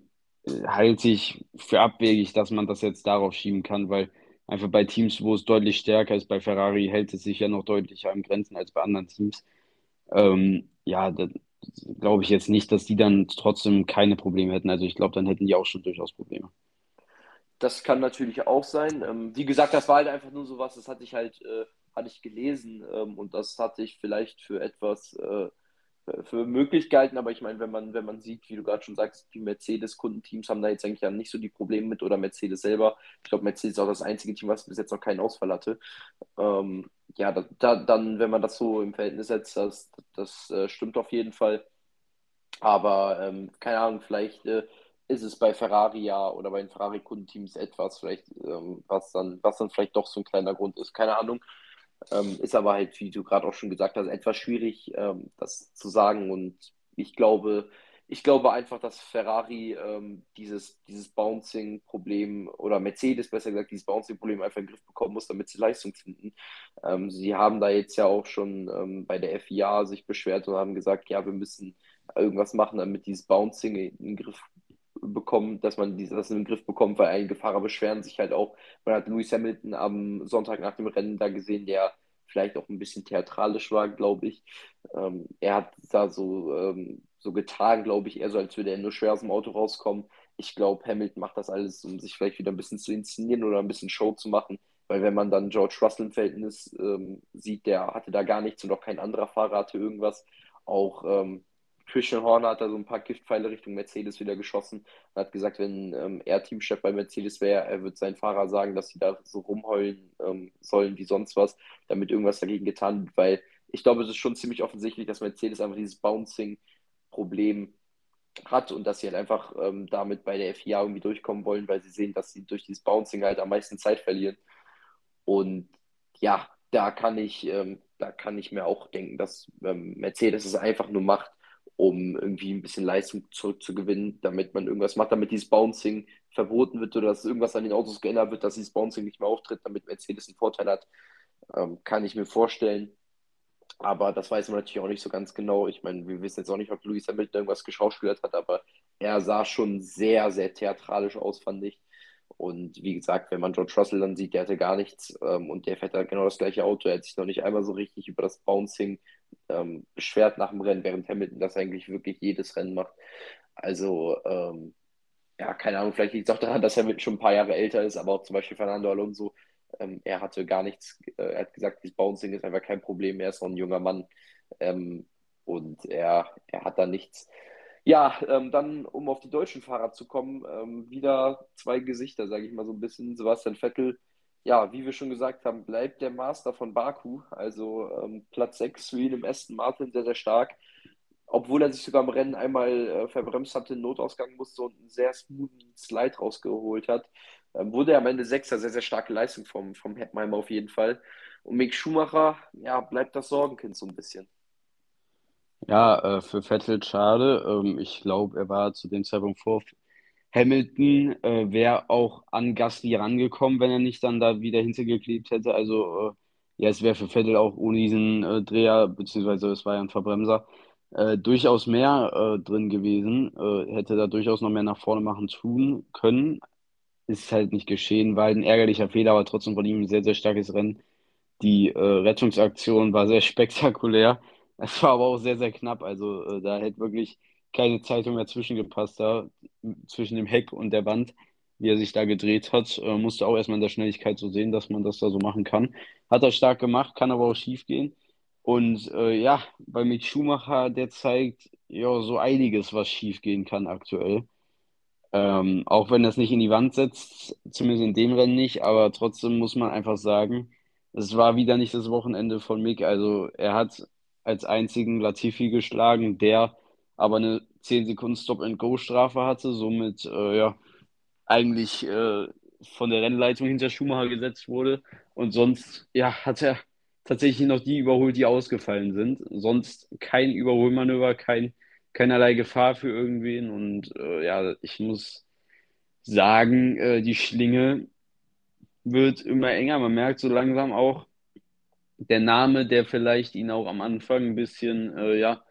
halte ich für abwegig, dass man das jetzt darauf schieben kann, weil einfach bei Teams, wo es deutlich stärker ist, bei Ferrari hält es sich ja noch deutlicher an Grenzen als bei anderen Teams. Ähm, ja, da glaube ich jetzt nicht, dass die dann trotzdem keine Probleme hätten. Also ich glaube, dann hätten die auch schon durchaus Probleme. Das kann natürlich auch sein. Ähm, wie gesagt, das war halt einfach nur so was, das hatte ich halt, äh, hatte ich gelesen ähm, und das hatte ich vielleicht für etwas äh, für möglich gehalten, aber ich meine, wenn man, wenn man sieht, wie du gerade schon sagst, die Mercedes-Kundenteams haben da jetzt eigentlich ja nicht so die Probleme mit oder Mercedes selber. Ich glaube, Mercedes ist auch das einzige Team, was bis jetzt noch keinen Ausfall hatte. Ähm, ja, da, da, dann, wenn man das so im Verhältnis setzt, das, das äh, stimmt auf jeden Fall. Aber ähm, keine Ahnung, vielleicht äh, ist es bei Ferrari ja oder bei den Ferrari-Kundenteams etwas, vielleicht, ähm, was dann, was dann vielleicht doch so ein kleiner Grund ist. Keine Ahnung. Ähm, ist aber halt, wie du gerade auch schon gesagt hast, etwas schwierig, ähm, das zu sagen. Und ich glaube, ich glaube einfach, dass Ferrari ähm, dieses, dieses Bouncing-Problem oder Mercedes besser gesagt, dieses Bouncing-Problem einfach in den Griff bekommen muss, damit sie Leistung finden. Ähm, sie haben da jetzt ja auch schon ähm, bei der FIA sich beschwert und haben gesagt, ja, wir müssen irgendwas machen, damit dieses Bouncing in den Griff bekommen, dass man das in den Griff bekommt, weil einige Fahrer beschweren sich halt auch. Man hat Lewis Hamilton am Sonntag nach dem Rennen da gesehen, der vielleicht auch ein bisschen theatralisch war, glaube ich. Ähm, er hat da so, ähm, so getan, glaube ich, eher so, als würde er nur schwer aus dem Auto rauskommen. Ich glaube, Hamilton macht das alles, um sich vielleicht wieder ein bisschen zu inszenieren oder ein bisschen Show zu machen. Weil wenn man dann George Russell im Verhältnis ähm, sieht, der hatte da gar nichts und auch kein anderer Fahrer hatte irgendwas. Auch ähm, Christian Horner hat da so ein paar Giftpfeile Richtung Mercedes wieder geschossen und hat gesagt, wenn ähm, er Teamchef bei Mercedes wäre, er würde seinen Fahrer sagen, dass sie da so rumheulen ähm, sollen wie sonst was, damit irgendwas dagegen getan wird, weil ich glaube, es ist schon ziemlich offensichtlich, dass Mercedes einfach dieses Bouncing-Problem hat und dass sie halt einfach ähm, damit bei der FIA irgendwie durchkommen wollen, weil sie sehen, dass sie durch dieses Bouncing halt am meisten Zeit verlieren. Und ja, da kann ich, ähm, da kann ich mir auch denken, dass ähm, Mercedes es einfach nur macht, um irgendwie ein bisschen Leistung zurückzugewinnen, damit man irgendwas macht, damit dieses Bouncing verboten wird oder dass irgendwas an den Autos geändert wird, dass dieses Bouncing nicht mehr auftritt, damit Mercedes einen Vorteil hat, ähm, kann ich mir vorstellen. Aber das weiß man natürlich auch nicht so ganz genau. Ich meine, wir wissen jetzt auch nicht, ob Lewis Hamilton irgendwas geschauspielert hat, aber er sah schon sehr, sehr theatralisch aus, fand ich. Und wie gesagt, wenn man George Russell dann sieht, der hatte gar nichts ähm, und der fährt da genau das gleiche Auto. Er hat sich noch nicht einmal so richtig über das Bouncing ähm, beschwert nach dem Rennen, während Hamilton das eigentlich wirklich jedes Rennen macht. Also, ähm, ja, keine Ahnung, vielleicht liegt es auch daran, dass Hamilton schon ein paar Jahre älter ist, aber auch zum Beispiel Fernando Alonso, ähm, er hatte gar nichts, äh, er hat gesagt, das Bouncing ist einfach kein Problem, er ist noch ein junger Mann ähm, und er, er hat da nichts. Ja, ähm, dann, um auf die deutschen Fahrer zu kommen, ähm, wieder zwei Gesichter, sage ich mal so ein bisschen. Sebastian Vettel, ja, wie wir schon gesagt haben, bleibt der Master von Baku. Also ähm, Platz 6 für ihn im Aston Martin sehr, sehr stark. obwohl er sich sogar im Rennen einmal äh, verbremst hatte, Notausgang musste und einen sehr smoothen Slide rausgeholt hat. Ähm, wurde er am Ende Sechster, sehr, sehr starke Leistung vom, vom Heppenheimer auf jeden Fall. Und Mick Schumacher, ja, bleibt das Sorgenkind so ein bisschen. Ja, äh, für Vettel schade. Ähm, ich glaube, er war zu dem Zeitpunkt vor Hamilton, äh, wäre auch an Gasly rangekommen, wenn er nicht dann da wieder hintergeklebt hätte. Also, äh, ja, es wäre für Vettel auch ohne diesen äh, Dreher, beziehungsweise es war ja ein Verbremser, äh, durchaus mehr äh, drin gewesen. Äh, hätte da durchaus noch mehr nach vorne machen tun können. Ist halt nicht geschehen, war ein ärgerlicher Fehler, aber trotzdem von ihm ein sehr, sehr starkes Rennen. Die Rettungsaktion war sehr spektakulär. Es war aber auch sehr, sehr knapp. Also da hätte wirklich keine Zeitung dazwischen gepasst, da zwischen dem Heck und der Wand, wie er sich da gedreht hat. Äh, musste auch erstmal in der Schnelligkeit so sehen, dass man das da so machen kann. Hat er stark gemacht, kann aber auch schief gehen. Und äh, ja, bei Mick Schumacher, der zeigt ja so einiges, was schief gehen kann aktuell. Ähm, auch wenn es nicht in die Wand setzt, zumindest in dem Rennen nicht, aber trotzdem muss man einfach sagen, es war wieder nicht das Wochenende von Mick. Also er hat als einzigen Latifi geschlagen, der aber eine 10 Sekunden Stop-and-Go-Strafe hatte, somit äh, ja eigentlich äh, von der Rennleitung hinter Schumacher gesetzt wurde. Und sonst ja, hat er tatsächlich noch die überholt, die ausgefallen sind. Sonst kein Überholmanöver, kein, keinerlei Gefahr für irgendwen. Und äh, ja, ich muss sagen, äh, die Schlinge wird immer enger. Man merkt so langsam auch, der Name, der vielleicht ihn auch am Anfang ein bisschen, äh, ja,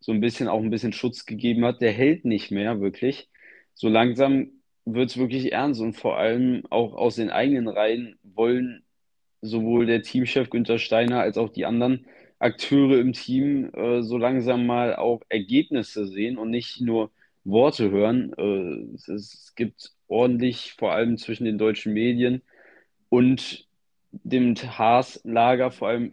so ein bisschen auch ein bisschen Schutz gegeben hat, der hält nicht mehr wirklich. So langsam wird es wirklich ernst und vor allem auch aus den eigenen Reihen wollen sowohl der Teamchef Günther Steiner als auch die anderen Akteure im Team äh, so langsam mal auch Ergebnisse sehen und nicht nur Worte hören. Äh, es, es gibt ordentlich, vor allem zwischen den deutschen Medien und dem Haas-Lager, vor allem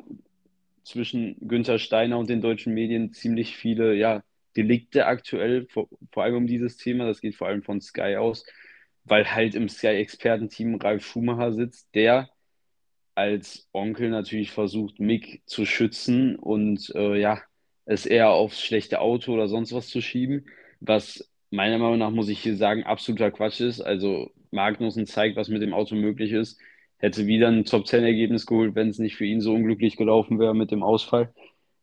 zwischen Günther Steiner und den deutschen Medien, ziemlich viele ja, Delikte aktuell, vor, vor allem um dieses Thema. Das geht vor allem von Sky aus, weil halt im Sky-Expertenteam Ralf Schumacher sitzt, der als Onkel natürlich versucht, Mick zu schützen und äh, ja, es eher aufs schlechte Auto oder sonst was zu schieben, was meiner Meinung nach, muss ich hier sagen, absoluter Quatsch ist. Also Magnussen zeigt, was mit dem Auto möglich ist hätte wieder ein Top-10-Ergebnis geholt, wenn es nicht für ihn so unglücklich gelaufen wäre mit dem Ausfall.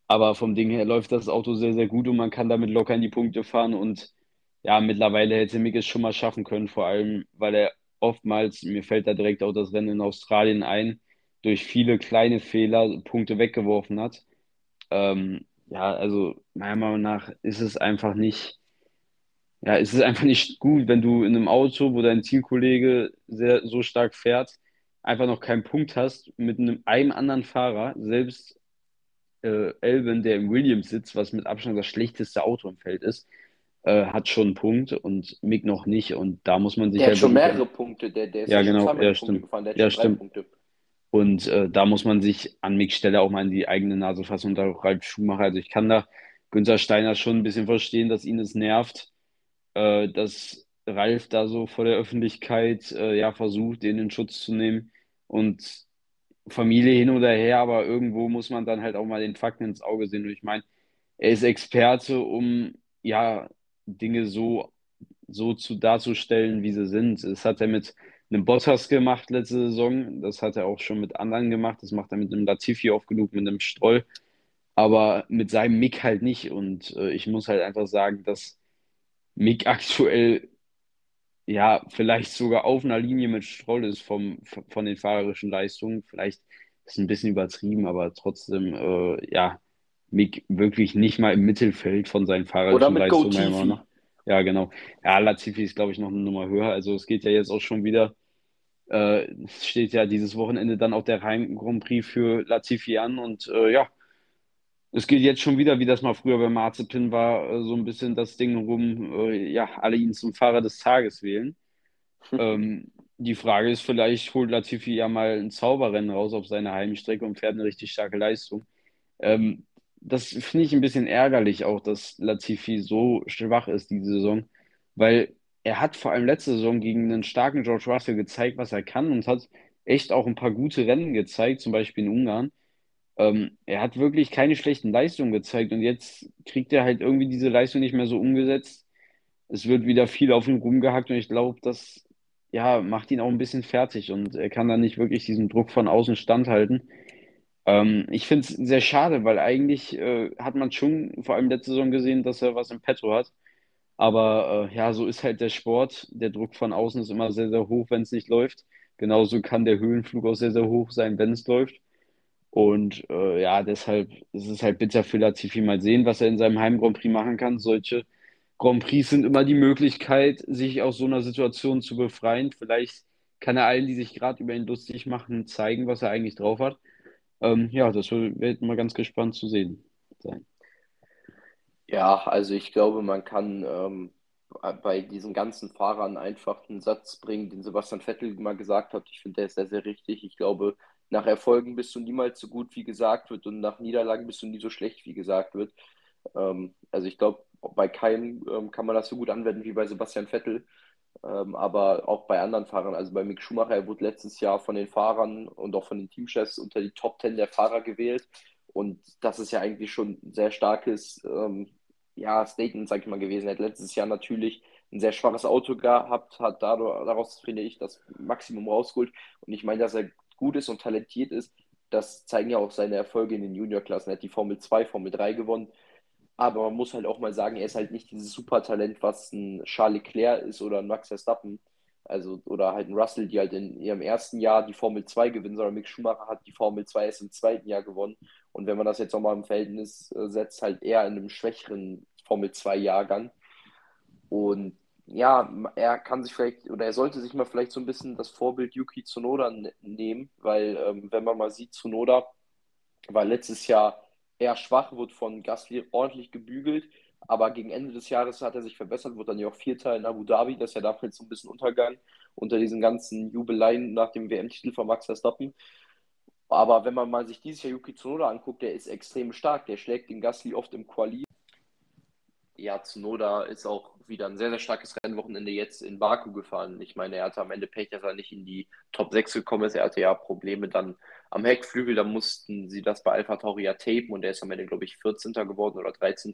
Aber vom Ding her läuft das Auto sehr, sehr gut und man kann damit locker in die Punkte fahren. Und ja, mittlerweile hätte Mick es schon mal schaffen können, vor allem, weil er oftmals, mir fällt da direkt auch das Rennen in Australien ein, durch viele kleine Fehler Punkte weggeworfen hat. Ähm, ja, also meiner Meinung nach ist es einfach nicht, ja, ist es einfach nicht gut, wenn du in einem Auto, wo dein Teamkollege sehr, so stark fährt, einfach noch keinen Punkt hast mit einem, einem anderen Fahrer, selbst äh, Elben, der im Williams sitzt, was mit Abstand das schlechteste Auto im Feld ist, äh, hat schon einen Punkt und Mick noch nicht. Und da muss man sich der halt hat schon mehrere Punkte, der, der ist ja, genau, schon ja, stimmt. gefahren, der hat Ja, stimmt. Punkte. Und äh, da muss man sich an Micks Stelle auch mal in die eigene Nase fassen und auch Ralf Schumacher. Also ich kann da Günther Steiner schon ein bisschen verstehen, dass ihn es nervt, äh, dass Ralf da so vor der Öffentlichkeit äh, ja versucht, den in Schutz zu nehmen und Familie hin oder her, aber irgendwo muss man dann halt auch mal den Fakten ins Auge sehen. Und ich meine, er ist Experte, um ja Dinge so, so zu darzustellen, wie sie sind. Das hat er mit einem Bottas gemacht letzte Saison, das hat er auch schon mit anderen gemacht, das macht er mit einem Latifi oft genug, mit einem Stroll, aber mit seinem Mick halt nicht. Und äh, ich muss halt einfach sagen, dass Mick aktuell ja, vielleicht sogar auf einer Linie mit Stroll ist vom, von den fahrerischen Leistungen. Vielleicht ist es ein bisschen übertrieben, aber trotzdem, äh, ja, Mick wirklich nicht mal im Mittelfeld von seinen fahrerischen Leistungen Go-Tifi. nach. Ja, genau. Ja, Latifi ist, glaube ich, noch eine Nummer höher. Also es geht ja jetzt auch schon wieder, äh, es steht ja dieses Wochenende dann auch der Heim Grand Prix für Latifi an und äh, ja, es geht jetzt schon wieder, wie das mal früher bei Mazepin war, äh, so ein bisschen das Ding rum, äh, ja, alle ihn zum Fahrer des Tages wählen. Ähm, die Frage ist, vielleicht holt Latifi ja mal ein Zauberrennen raus auf seine Heimstrecke und fährt eine richtig starke Leistung. Ähm, das finde ich ein bisschen ärgerlich auch, dass Latifi so schwach ist diese Saison, weil er hat vor allem letzte Saison gegen einen starken George Russell gezeigt, was er kann und hat echt auch ein paar gute Rennen gezeigt, zum Beispiel in Ungarn. Ähm, er hat wirklich keine schlechten Leistungen gezeigt und jetzt kriegt er halt irgendwie diese Leistung nicht mehr so umgesetzt. Es wird wieder viel auf ihn rumgehackt und ich glaube, das ja, macht ihn auch ein bisschen fertig und er kann dann nicht wirklich diesem Druck von außen standhalten. Ähm, ich finde es sehr schade, weil eigentlich äh, hat man schon vor allem letzte Saison gesehen, dass er was im Petto hat. Aber äh, ja, so ist halt der Sport. Der Druck von außen ist immer sehr, sehr hoch, wenn es nicht läuft. Genauso kann der Höhenflug auch sehr, sehr hoch sein, wenn es läuft. Und äh, ja, deshalb ist es halt bitter für Latifi mal sehen, was er in seinem Heim Grand Prix machen kann. Solche Grand Prix sind immer die Möglichkeit, sich aus so einer Situation zu befreien. Vielleicht kann er allen, die sich gerade über ihn lustig machen, zeigen, was er eigentlich drauf hat. Ähm, ja, das wird mal ganz gespannt zu sehen sein. Ja, also ich glaube, man kann ähm, bei diesen ganzen Fahrern einfach einen Satz bringen, den Sebastian Vettel mal gesagt hat. Ich finde, der ist sehr, sehr richtig. Ich glaube, nach Erfolgen bist du niemals so gut, wie gesagt wird, und nach Niederlagen bist du nie so schlecht, wie gesagt wird. Ähm, also ich glaube, bei keinem ähm, kann man das so gut anwenden wie bei Sebastian Vettel. Ähm, aber auch bei anderen Fahrern, also bei Mick Schumacher, er wurde letztes Jahr von den Fahrern und auch von den Teamchefs unter die Top 10 der Fahrer gewählt. Und das ist ja eigentlich schon ein sehr starkes ähm, ja, Statement, sag ich mal, gewesen. Er hat letztes Jahr natürlich ein sehr schwaches Auto gehabt, hat dadurch, daraus, finde ich, das Maximum rausgeholt. Und ich meine, dass er gut ist und talentiert ist, das zeigen ja auch seine Erfolge in den Juniorklassen. Er hat die Formel 2, Formel 3 gewonnen. Aber man muss halt auch mal sagen, er ist halt nicht dieses Supertalent, was ein Charles Leclerc ist oder ein Max Verstappen. Also, oder halt ein Russell, die halt in ihrem ersten Jahr die Formel 2 gewinnen, sondern Mick Schumacher hat die Formel 2 erst im zweiten Jahr gewonnen. Und wenn man das jetzt nochmal im Verhältnis äh, setzt, halt eher in einem schwächeren Formel 2 Jahrgang. Und ja, er kann sich vielleicht oder er sollte sich mal vielleicht so ein bisschen das Vorbild Yuki Tsunoda nehmen, weil ähm, wenn man mal sieht, Tsunoda war letztes Jahr eher schwach, wurde von Gasly ordentlich gebügelt, aber gegen Ende des Jahres hat er sich verbessert, wurde dann ja auch Vierter in Abu Dhabi, das ist ja damals so ein bisschen Untergang unter diesen ganzen Jubeleien nach dem WM-Titel von Max Verstappen. Aber wenn man mal sich dieses Jahr Yuki Tsunoda anguckt, der ist extrem stark, der schlägt den Gasly oft im Quali. Ja, Tsunoda ist auch wieder ein sehr, sehr starkes Rennwochenende jetzt in Baku gefahren. Ich meine, er hatte am Ende Pech, dass er nicht in die Top 6 gekommen ist. Er hatte ja Probleme dann am Heckflügel, da mussten sie das bei Alpha Tauri ja tapen und er ist am Ende, glaube ich, 14. geworden oder 13.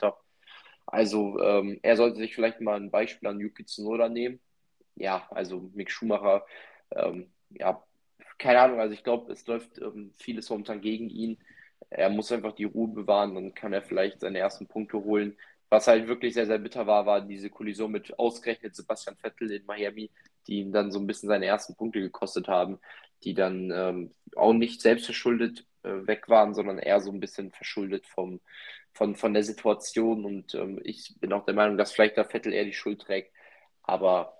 Also ähm, er sollte sich vielleicht mal ein Beispiel an Yuki Tsunoda nehmen. Ja, also Mick Schumacher, ähm, ja, keine Ahnung, also ich glaube, es läuft ähm, vieles momentan gegen ihn. Er muss einfach die Ruhe bewahren, dann kann er vielleicht seine ersten Punkte holen. Was halt wirklich sehr, sehr bitter war, war diese Kollision mit ausgerechnet Sebastian Vettel in Miami, die ihm dann so ein bisschen seine ersten Punkte gekostet haben, die dann ähm, auch nicht selbstverschuldet äh, weg waren, sondern eher so ein bisschen verschuldet vom, von, von der Situation. Und ähm, ich bin auch der Meinung, dass vielleicht der Vettel eher die Schuld trägt. Aber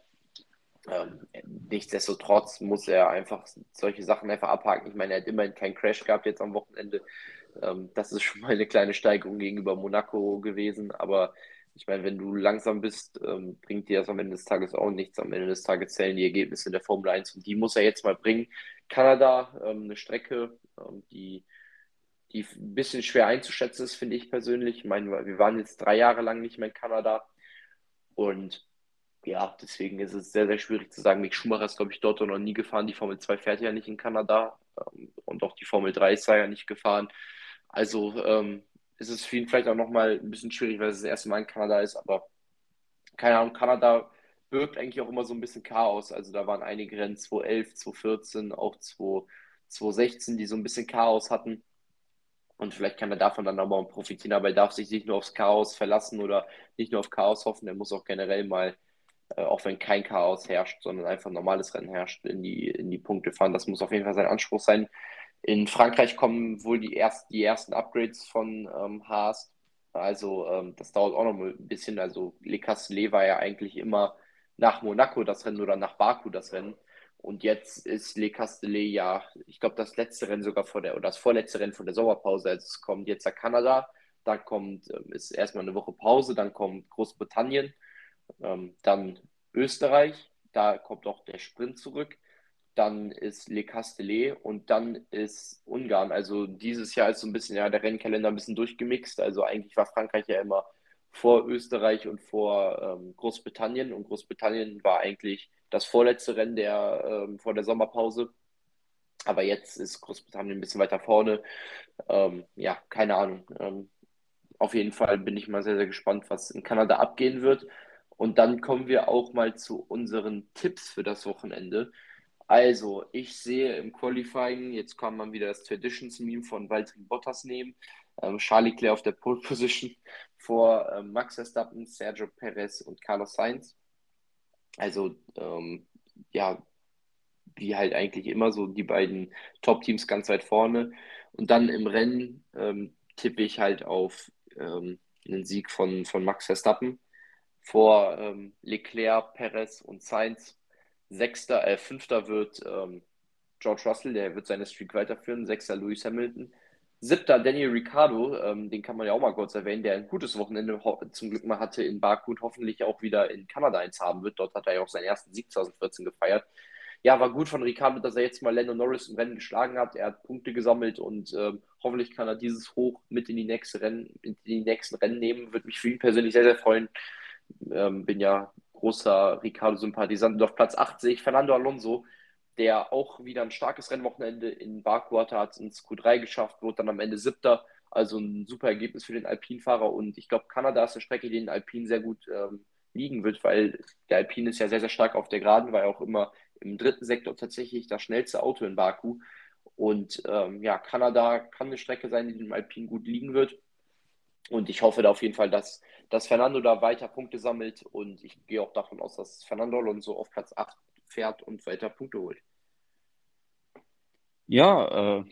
ähm, nichtsdestotrotz muss er einfach solche Sachen einfach abhaken. Ich meine, er hat immerhin keinen Crash gehabt jetzt am Wochenende. Ähm, das ist schon mal eine kleine Steigerung gegenüber Monaco gewesen. Aber ich meine, wenn du langsam bist, ähm, bringt dir das am Ende des Tages auch nichts. Am Ende des Tages zählen die Ergebnisse der Formel 1 und die muss er jetzt mal bringen. Kanada, ähm, eine Strecke, ähm, die, die ein bisschen schwer einzuschätzen ist, finde ich persönlich. Ich meine, wir waren jetzt drei Jahre lang nicht mehr in Kanada und ja, deswegen ist es sehr, sehr schwierig zu sagen. Mick Schumacher ist, glaube ich, dort noch nie gefahren. Die Formel 2 fährt ja nicht in Kanada ähm, und auch die Formel 3 ist ja nicht gefahren. Also ähm, ist es für ihn vielleicht auch nochmal ein bisschen schwierig, weil es das erste Mal in Kanada ist, aber keine Ahnung, Kanada birgt eigentlich auch immer so ein bisschen Chaos. Also da waren einige Rennen 2011, 2014, auch 2016, die so ein bisschen Chaos hatten. Und vielleicht kann er davon dann nochmal profitieren, aber er darf sich nicht nur aufs Chaos verlassen oder nicht nur auf Chaos hoffen, er muss auch generell mal, äh, auch wenn kein Chaos herrscht, sondern einfach ein normales Rennen herrscht, in die, in die Punkte fahren. Das muss auf jeden Fall sein Anspruch sein. In Frankreich kommen wohl die, erst, die ersten Upgrades von ähm, Haas. Also ähm, das dauert auch noch ein bisschen. Also Le Castellet war ja eigentlich immer nach Monaco das Rennen oder nach Baku das Rennen. Und jetzt ist Le Castellet ja, ich glaube, das letzte Rennen sogar vor der, oder das vorletzte Rennen von der Sommerpause. Also es kommt jetzt nach Kanada, dann kommt, ähm, ist erstmal eine Woche Pause, dann kommt Großbritannien, ähm, dann Österreich, da kommt auch der Sprint zurück dann ist Le Castellet und dann ist Ungarn. Also dieses Jahr ist so ein bisschen ja der Rennkalender ein bisschen durchgemixt. Also eigentlich war Frankreich ja immer vor Österreich und vor ähm, Großbritannien und Großbritannien war eigentlich das vorletzte Rennen der, ähm, vor der Sommerpause. Aber jetzt ist Großbritannien ein bisschen weiter vorne. Ähm, ja, keine Ahnung. Ähm, auf jeden Fall bin ich mal sehr, sehr gespannt, was in Kanada abgehen wird. Und dann kommen wir auch mal zu unseren Tipps für das Wochenende. Also, ich sehe im Qualifying, jetzt kann man wieder das Traditions-Meme von Valtteri Bottas nehmen, ähm, Charlie Claire auf der Pole Position vor ähm, Max Verstappen, Sergio Perez und Carlos Sainz. Also, ähm, ja, wie halt eigentlich immer so die beiden Top-Teams ganz weit vorne. Und dann im Rennen ähm, tippe ich halt auf ähm, einen Sieg von, von Max Verstappen vor ähm, Leclerc, Perez und Sainz. Sechster, äh, fünfter wird ähm, George Russell, der wird seine Streak weiterführen. Sechster Lewis Hamilton. Siebter Daniel Ricciardo, ähm, den kann man ja auch mal kurz erwähnen, der ein gutes Wochenende zum Glück mal hatte in Baku und hoffentlich auch wieder in Kanada eins haben wird. Dort hat er ja auch seinen ersten Sieg 2014 gefeiert. Ja, war gut von Ricciardo, dass er jetzt mal Lando Norris im Rennen geschlagen hat. Er hat Punkte gesammelt und ähm, hoffentlich kann er dieses Hoch mit in die, nächste Rennen, in die nächsten Rennen nehmen. Würde mich für ihn persönlich sehr, sehr freuen. Ähm, bin ja großer Ricciardo-Sympathisant. Und auf Platz 8 sehe ich Fernando Alonso, der auch wieder ein starkes Rennwochenende in Baku hatte, hat ins Q3 geschafft, wurde dann am Ende siebter. Also ein super Ergebnis für den Alpinfahrer. Und ich glaube, Kanada ist eine Strecke, die den Alpin sehr gut ähm, liegen wird, weil der Alpin ist ja sehr, sehr stark auf der Geraden, war ja auch immer im dritten Sektor tatsächlich das schnellste Auto in Baku. Und ähm, ja, Kanada kann eine Strecke sein, die dem Alpin gut liegen wird. Und ich hoffe da auf jeden Fall, dass, dass Fernando da weiter Punkte sammelt. Und ich gehe auch davon aus, dass Fernando Alonso auf Platz 8 fährt und weiter Punkte holt. Ja, äh,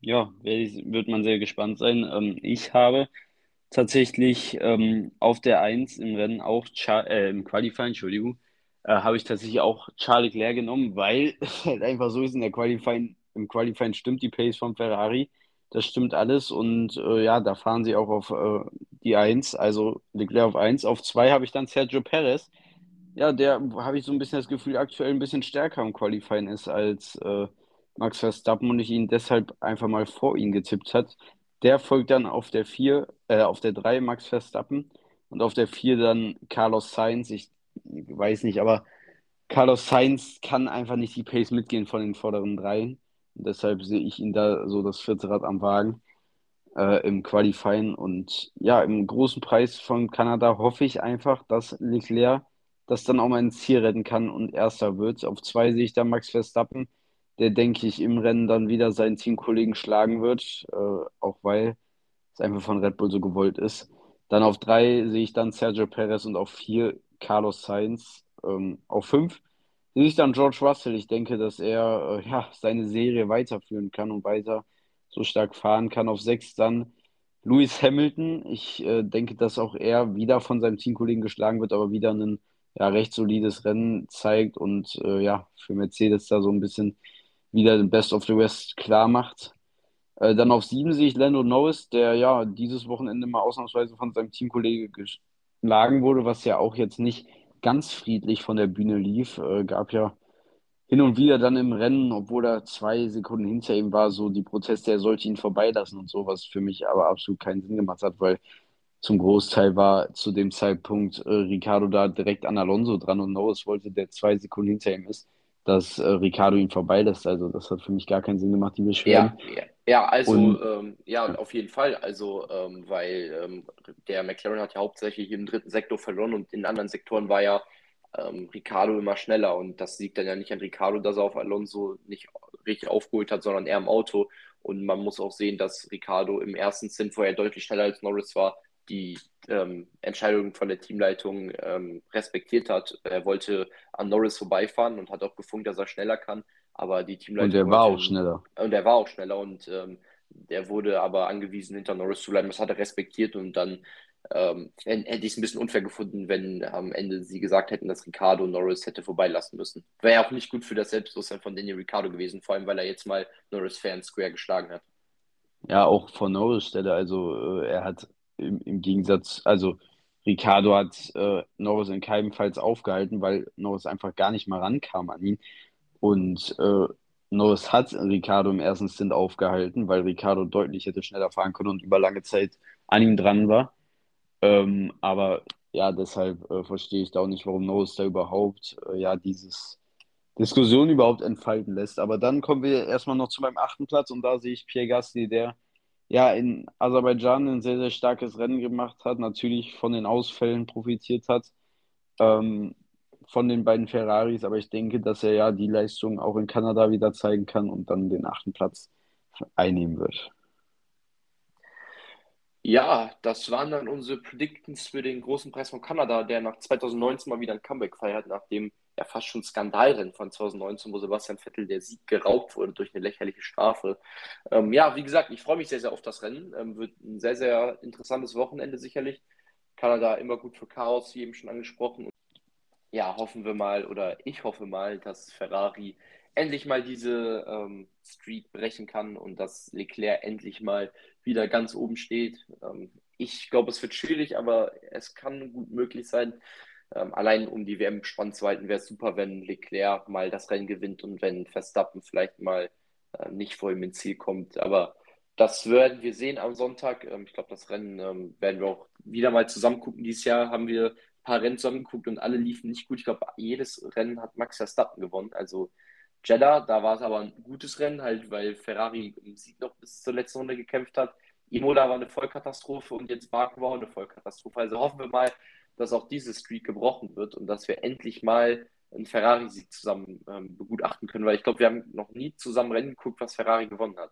ja, wird man sehr gespannt sein. Ähm, ich habe tatsächlich ähm, auf der 1 im Rennen auch, Char äh, im Qualifying, Entschuldigung, äh, habe ich tatsächlich auch Charles Leclerc genommen, weil es halt einfach so ist, in der Qualifying, im Qualifying stimmt die Pace von Ferrari, das stimmt alles und äh, ja, da fahren sie auch auf äh, die 1, also Leclerc auf 1. Auf 2 habe ich dann Sergio Perez, ja, der habe ich so ein bisschen das Gefühl, aktuell ein bisschen stärker im Qualifying ist als äh, Max Verstappen und ich ihn deshalb einfach mal vor ihn getippt hat. Der folgt dann auf der 4, äh, auf der 3 Max Verstappen und auf der 4 dann Carlos Sainz. Ich weiß nicht, aber Carlos Sainz kann einfach nicht die Pace mitgehen von den vorderen dreien. Deshalb sehe ich ihn da so das vierte Rad am Wagen äh, im Qualifying. Und ja, im großen Preis von Kanada hoffe ich einfach, dass Leclerc das dann auch mal ins Ziel retten kann und erster wird. Auf zwei sehe ich dann Max Verstappen, der, denke ich, im Rennen dann wieder seinen Teamkollegen schlagen wird, äh, auch weil es einfach von Red Bull so gewollt ist. Dann auf drei sehe ich dann Sergio Perez und auf vier Carlos Sainz. Ähm, auf fünf ich dann George Russell. Ich denke, dass er äh, ja, seine Serie weiterführen kann und weiter so stark fahren kann. Auf sechs dann Lewis Hamilton. Ich äh, denke, dass auch er wieder von seinem Teamkollegen geschlagen wird, aber wieder ein ja, recht solides Rennen zeigt und äh, ja, für Mercedes da so ein bisschen wieder den Best of the West klar macht. Äh, dann auf sieben sehe ich Lando Norris, der ja dieses Wochenende mal ausnahmsweise von seinem Teamkollege geschlagen wurde, was ja auch jetzt nicht ganz friedlich von der Bühne lief. Äh, gab ja hin und wieder dann im Rennen, obwohl er zwei Sekunden hinter ihm war, so die Proteste, er sollte ihn vorbeilassen und so, was für mich aber absolut keinen Sinn gemacht hat, weil zum Großteil war zu dem Zeitpunkt äh, Ricardo da direkt an Alonso dran und Norris wollte, der zwei Sekunden hinter ihm ist, dass äh, Ricardo ihn vorbeilässt. Also das hat für mich gar keinen Sinn gemacht, die Beschwerden. Ja, ja, ja also und, ähm, ja, auf jeden Fall. Also ähm, weil ähm, der McLaren hat ja hauptsächlich im dritten Sektor verloren und in anderen Sektoren war ja ähm, Ricardo immer schneller und das liegt dann ja nicht an Ricardo, dass er auf Alonso nicht richtig aufgeholt hat, sondern eher im Auto. Und man muss auch sehen, dass Ricardo im ersten Stint, wo er deutlich schneller als Norris war, die ähm, Entscheidung von der Teamleitung ähm, respektiert hat. Er wollte an Norris vorbeifahren und hat auch gefunkt, dass er schneller kann. Aber die Teamleitung. Und er war auch schneller. Und er war auch schneller und ähm, der wurde aber angewiesen, hinter Norris zu bleiben. Das hat er respektiert und dann ähm, hätte ich es ein bisschen unfair gefunden, wenn am Ende sie gesagt hätten, dass Ricardo Norris hätte vorbeilassen müssen. Wäre ja auch nicht gut für das Selbstbewusstsein von Daniel Ricardo gewesen, vor allem weil er jetzt mal Norris-Fans square geschlagen hat. Ja, auch von Norris Stelle. Also äh, er hat im, im Gegensatz, also Ricardo hat äh, Norris in keinem Fall aufgehalten, weil Norris einfach gar nicht mal rankam an ihn. Und äh, Norris hat Ricardo im ersten Stint aufgehalten, weil Ricardo deutlich hätte schneller fahren können und über lange Zeit an ihm dran war. Ähm, aber ja, deshalb äh, verstehe ich da auch nicht, warum Norris da überhaupt äh, ja dieses Diskussion überhaupt entfalten lässt. Aber dann kommen wir erstmal noch zu meinem achten Platz und da sehe ich Pierre Gasly, der ja in Aserbaidschan ein sehr, sehr starkes Rennen gemacht hat, natürlich von den Ausfällen profitiert hat, ähm, von den beiden Ferraris, aber ich denke, dass er ja die Leistung auch in Kanada wieder zeigen kann und dann den achten Platz einnehmen wird. Ja, das waren dann unsere Predictions für den großen Preis von Kanada, der nach 2019 mal wieder ein Comeback feiert, nachdem ja fast schon Skandalrennen von 2019, wo Sebastian Vettel der Sieg geraubt wurde durch eine lächerliche Strafe. Ähm, ja, wie gesagt, ich freue mich sehr, sehr auf das Rennen. Ähm, wird ein sehr, sehr interessantes Wochenende sicherlich. Kanada immer gut für Chaos, wie eben schon angesprochen. Ja, hoffen wir mal, oder ich hoffe mal, dass Ferrari endlich mal diese ähm, Streak brechen kann und dass Leclerc endlich mal wieder ganz oben steht. Ähm, ich glaube, es wird schwierig, aber es kann gut möglich sein. Ähm, allein um die WM spannend zu halten, wäre es super, wenn Leclerc mal das Rennen gewinnt und wenn Verstappen vielleicht mal äh, nicht vor ihm ins Ziel kommt. Aber das werden wir sehen am Sonntag. Ähm, ich glaube, das Rennen ähm, werden wir auch wieder mal zusammen gucken. Dieses Jahr haben wir paar Rennen zusammen geguckt und alle liefen nicht gut. Ich glaube, jedes Rennen hat Max Verstappen gewonnen. Also Jeddah, da war es aber ein gutes Rennen, halt, weil Ferrari im Sieg noch bis zur letzten Runde gekämpft hat. Imola war eine Vollkatastrophe und jetzt Baku war auch eine Vollkatastrophe. Also hoffen wir mal, dass auch diese Streak gebrochen wird und dass wir endlich mal einen Ferrari-Sieg zusammen ähm, begutachten können, weil ich glaube, wir haben noch nie zusammen Rennen geguckt, was Ferrari gewonnen hat.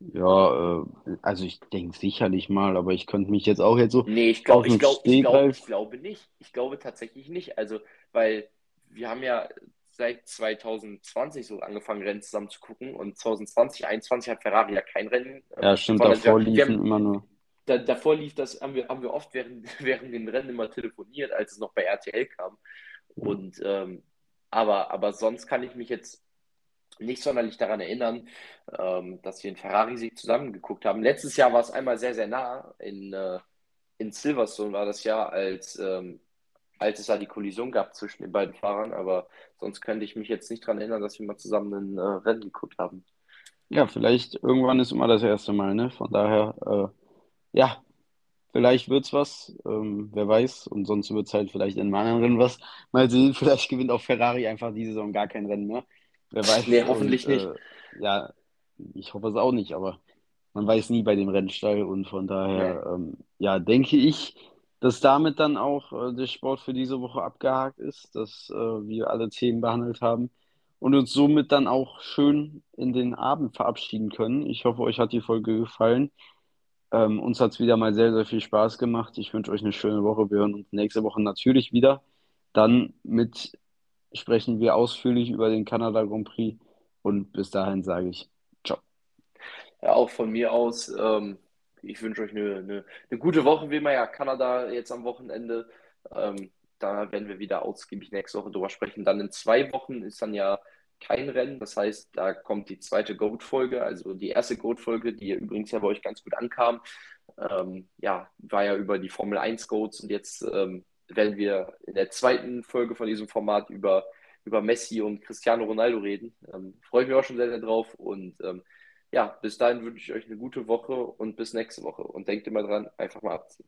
Ja, äh, also ich denke sicherlich mal, aber ich könnte mich jetzt auch jetzt so Nee, ich glaube, ich glaube, ich glaube, ich glaube nicht. Ich glaube tatsächlich nicht. Also, weil wir haben ja seit 2020 so angefangen, Rennen zusammen zu gucken. Und 2020, 2021 hat Ferrari ja kein Rennen. Ja, stimmt, davor liefen haben, immer nur. Da, davor lief das, haben wir, haben wir oft während, während den Rennen immer telefoniert, als es noch bei RTL kam. Und ähm, aber, aber sonst kann ich mich jetzt nicht sonderlich daran erinnern, ähm, dass wir in Ferrari-Sieg zusammengeguckt haben. Letztes Jahr war es einmal sehr, sehr nah. In, äh, in Silverstone war das Jahr, als ähm, als es da die Kollision gab zwischen den beiden Fahrern, aber sonst könnte ich mich jetzt nicht daran erinnern, dass wir mal zusammen ein äh, Rennen geguckt haben. Ja, vielleicht irgendwann ist immer das erste Mal, ne? Von daher, äh, ja, vielleicht wird's was, ähm, wer weiß, und sonst wird es halt vielleicht in einem anderen Rennen was. Mal sehen, vielleicht gewinnt auch Ferrari einfach diese Saison gar kein Rennen mehr. Wer weiß. Nee, hoffentlich und, nicht. Äh, ja, ich hoffe es auch nicht, aber man weiß nie bei dem Rennstall und von daher, ja, ähm, ja denke ich, dass damit dann auch äh, der Sport für diese Woche abgehakt ist, dass äh, wir alle Themen behandelt haben und uns somit dann auch schön in den Abend verabschieden können. Ich hoffe, euch hat die Folge gefallen. Ähm, uns hat es wieder mal sehr, sehr viel Spaß gemacht. Ich wünsche euch eine schöne Woche. Wir hören uns nächste Woche natürlich wieder. Dann mit sprechen wir ausführlich über den Kanada Grand Prix und bis dahin sage ich ciao. Ja, auch von mir aus. Ähm ich wünsche euch eine, eine, eine, gute Woche, wie immer ja Kanada jetzt am Wochenende. Ähm, da werden wir wieder ausgiebig nächste Woche drüber sprechen. Dann in zwei Wochen ist dann ja kein Rennen. Das heißt, da kommt die zweite Goat-Folge, also die erste Goat-Folge, die übrigens ja bei euch ganz gut ankam. Ähm, ja, war ja über die Formel 1 Goats und jetzt ähm, werden wir in der zweiten Folge von diesem Format über, über Messi und Cristiano Ronaldo reden. Ähm, Freue ich mich auch schon sehr, sehr drauf und ähm, ja, bis dahin wünsche ich euch eine gute Woche und bis nächste Woche. Und denkt immer dran, einfach mal abziehen.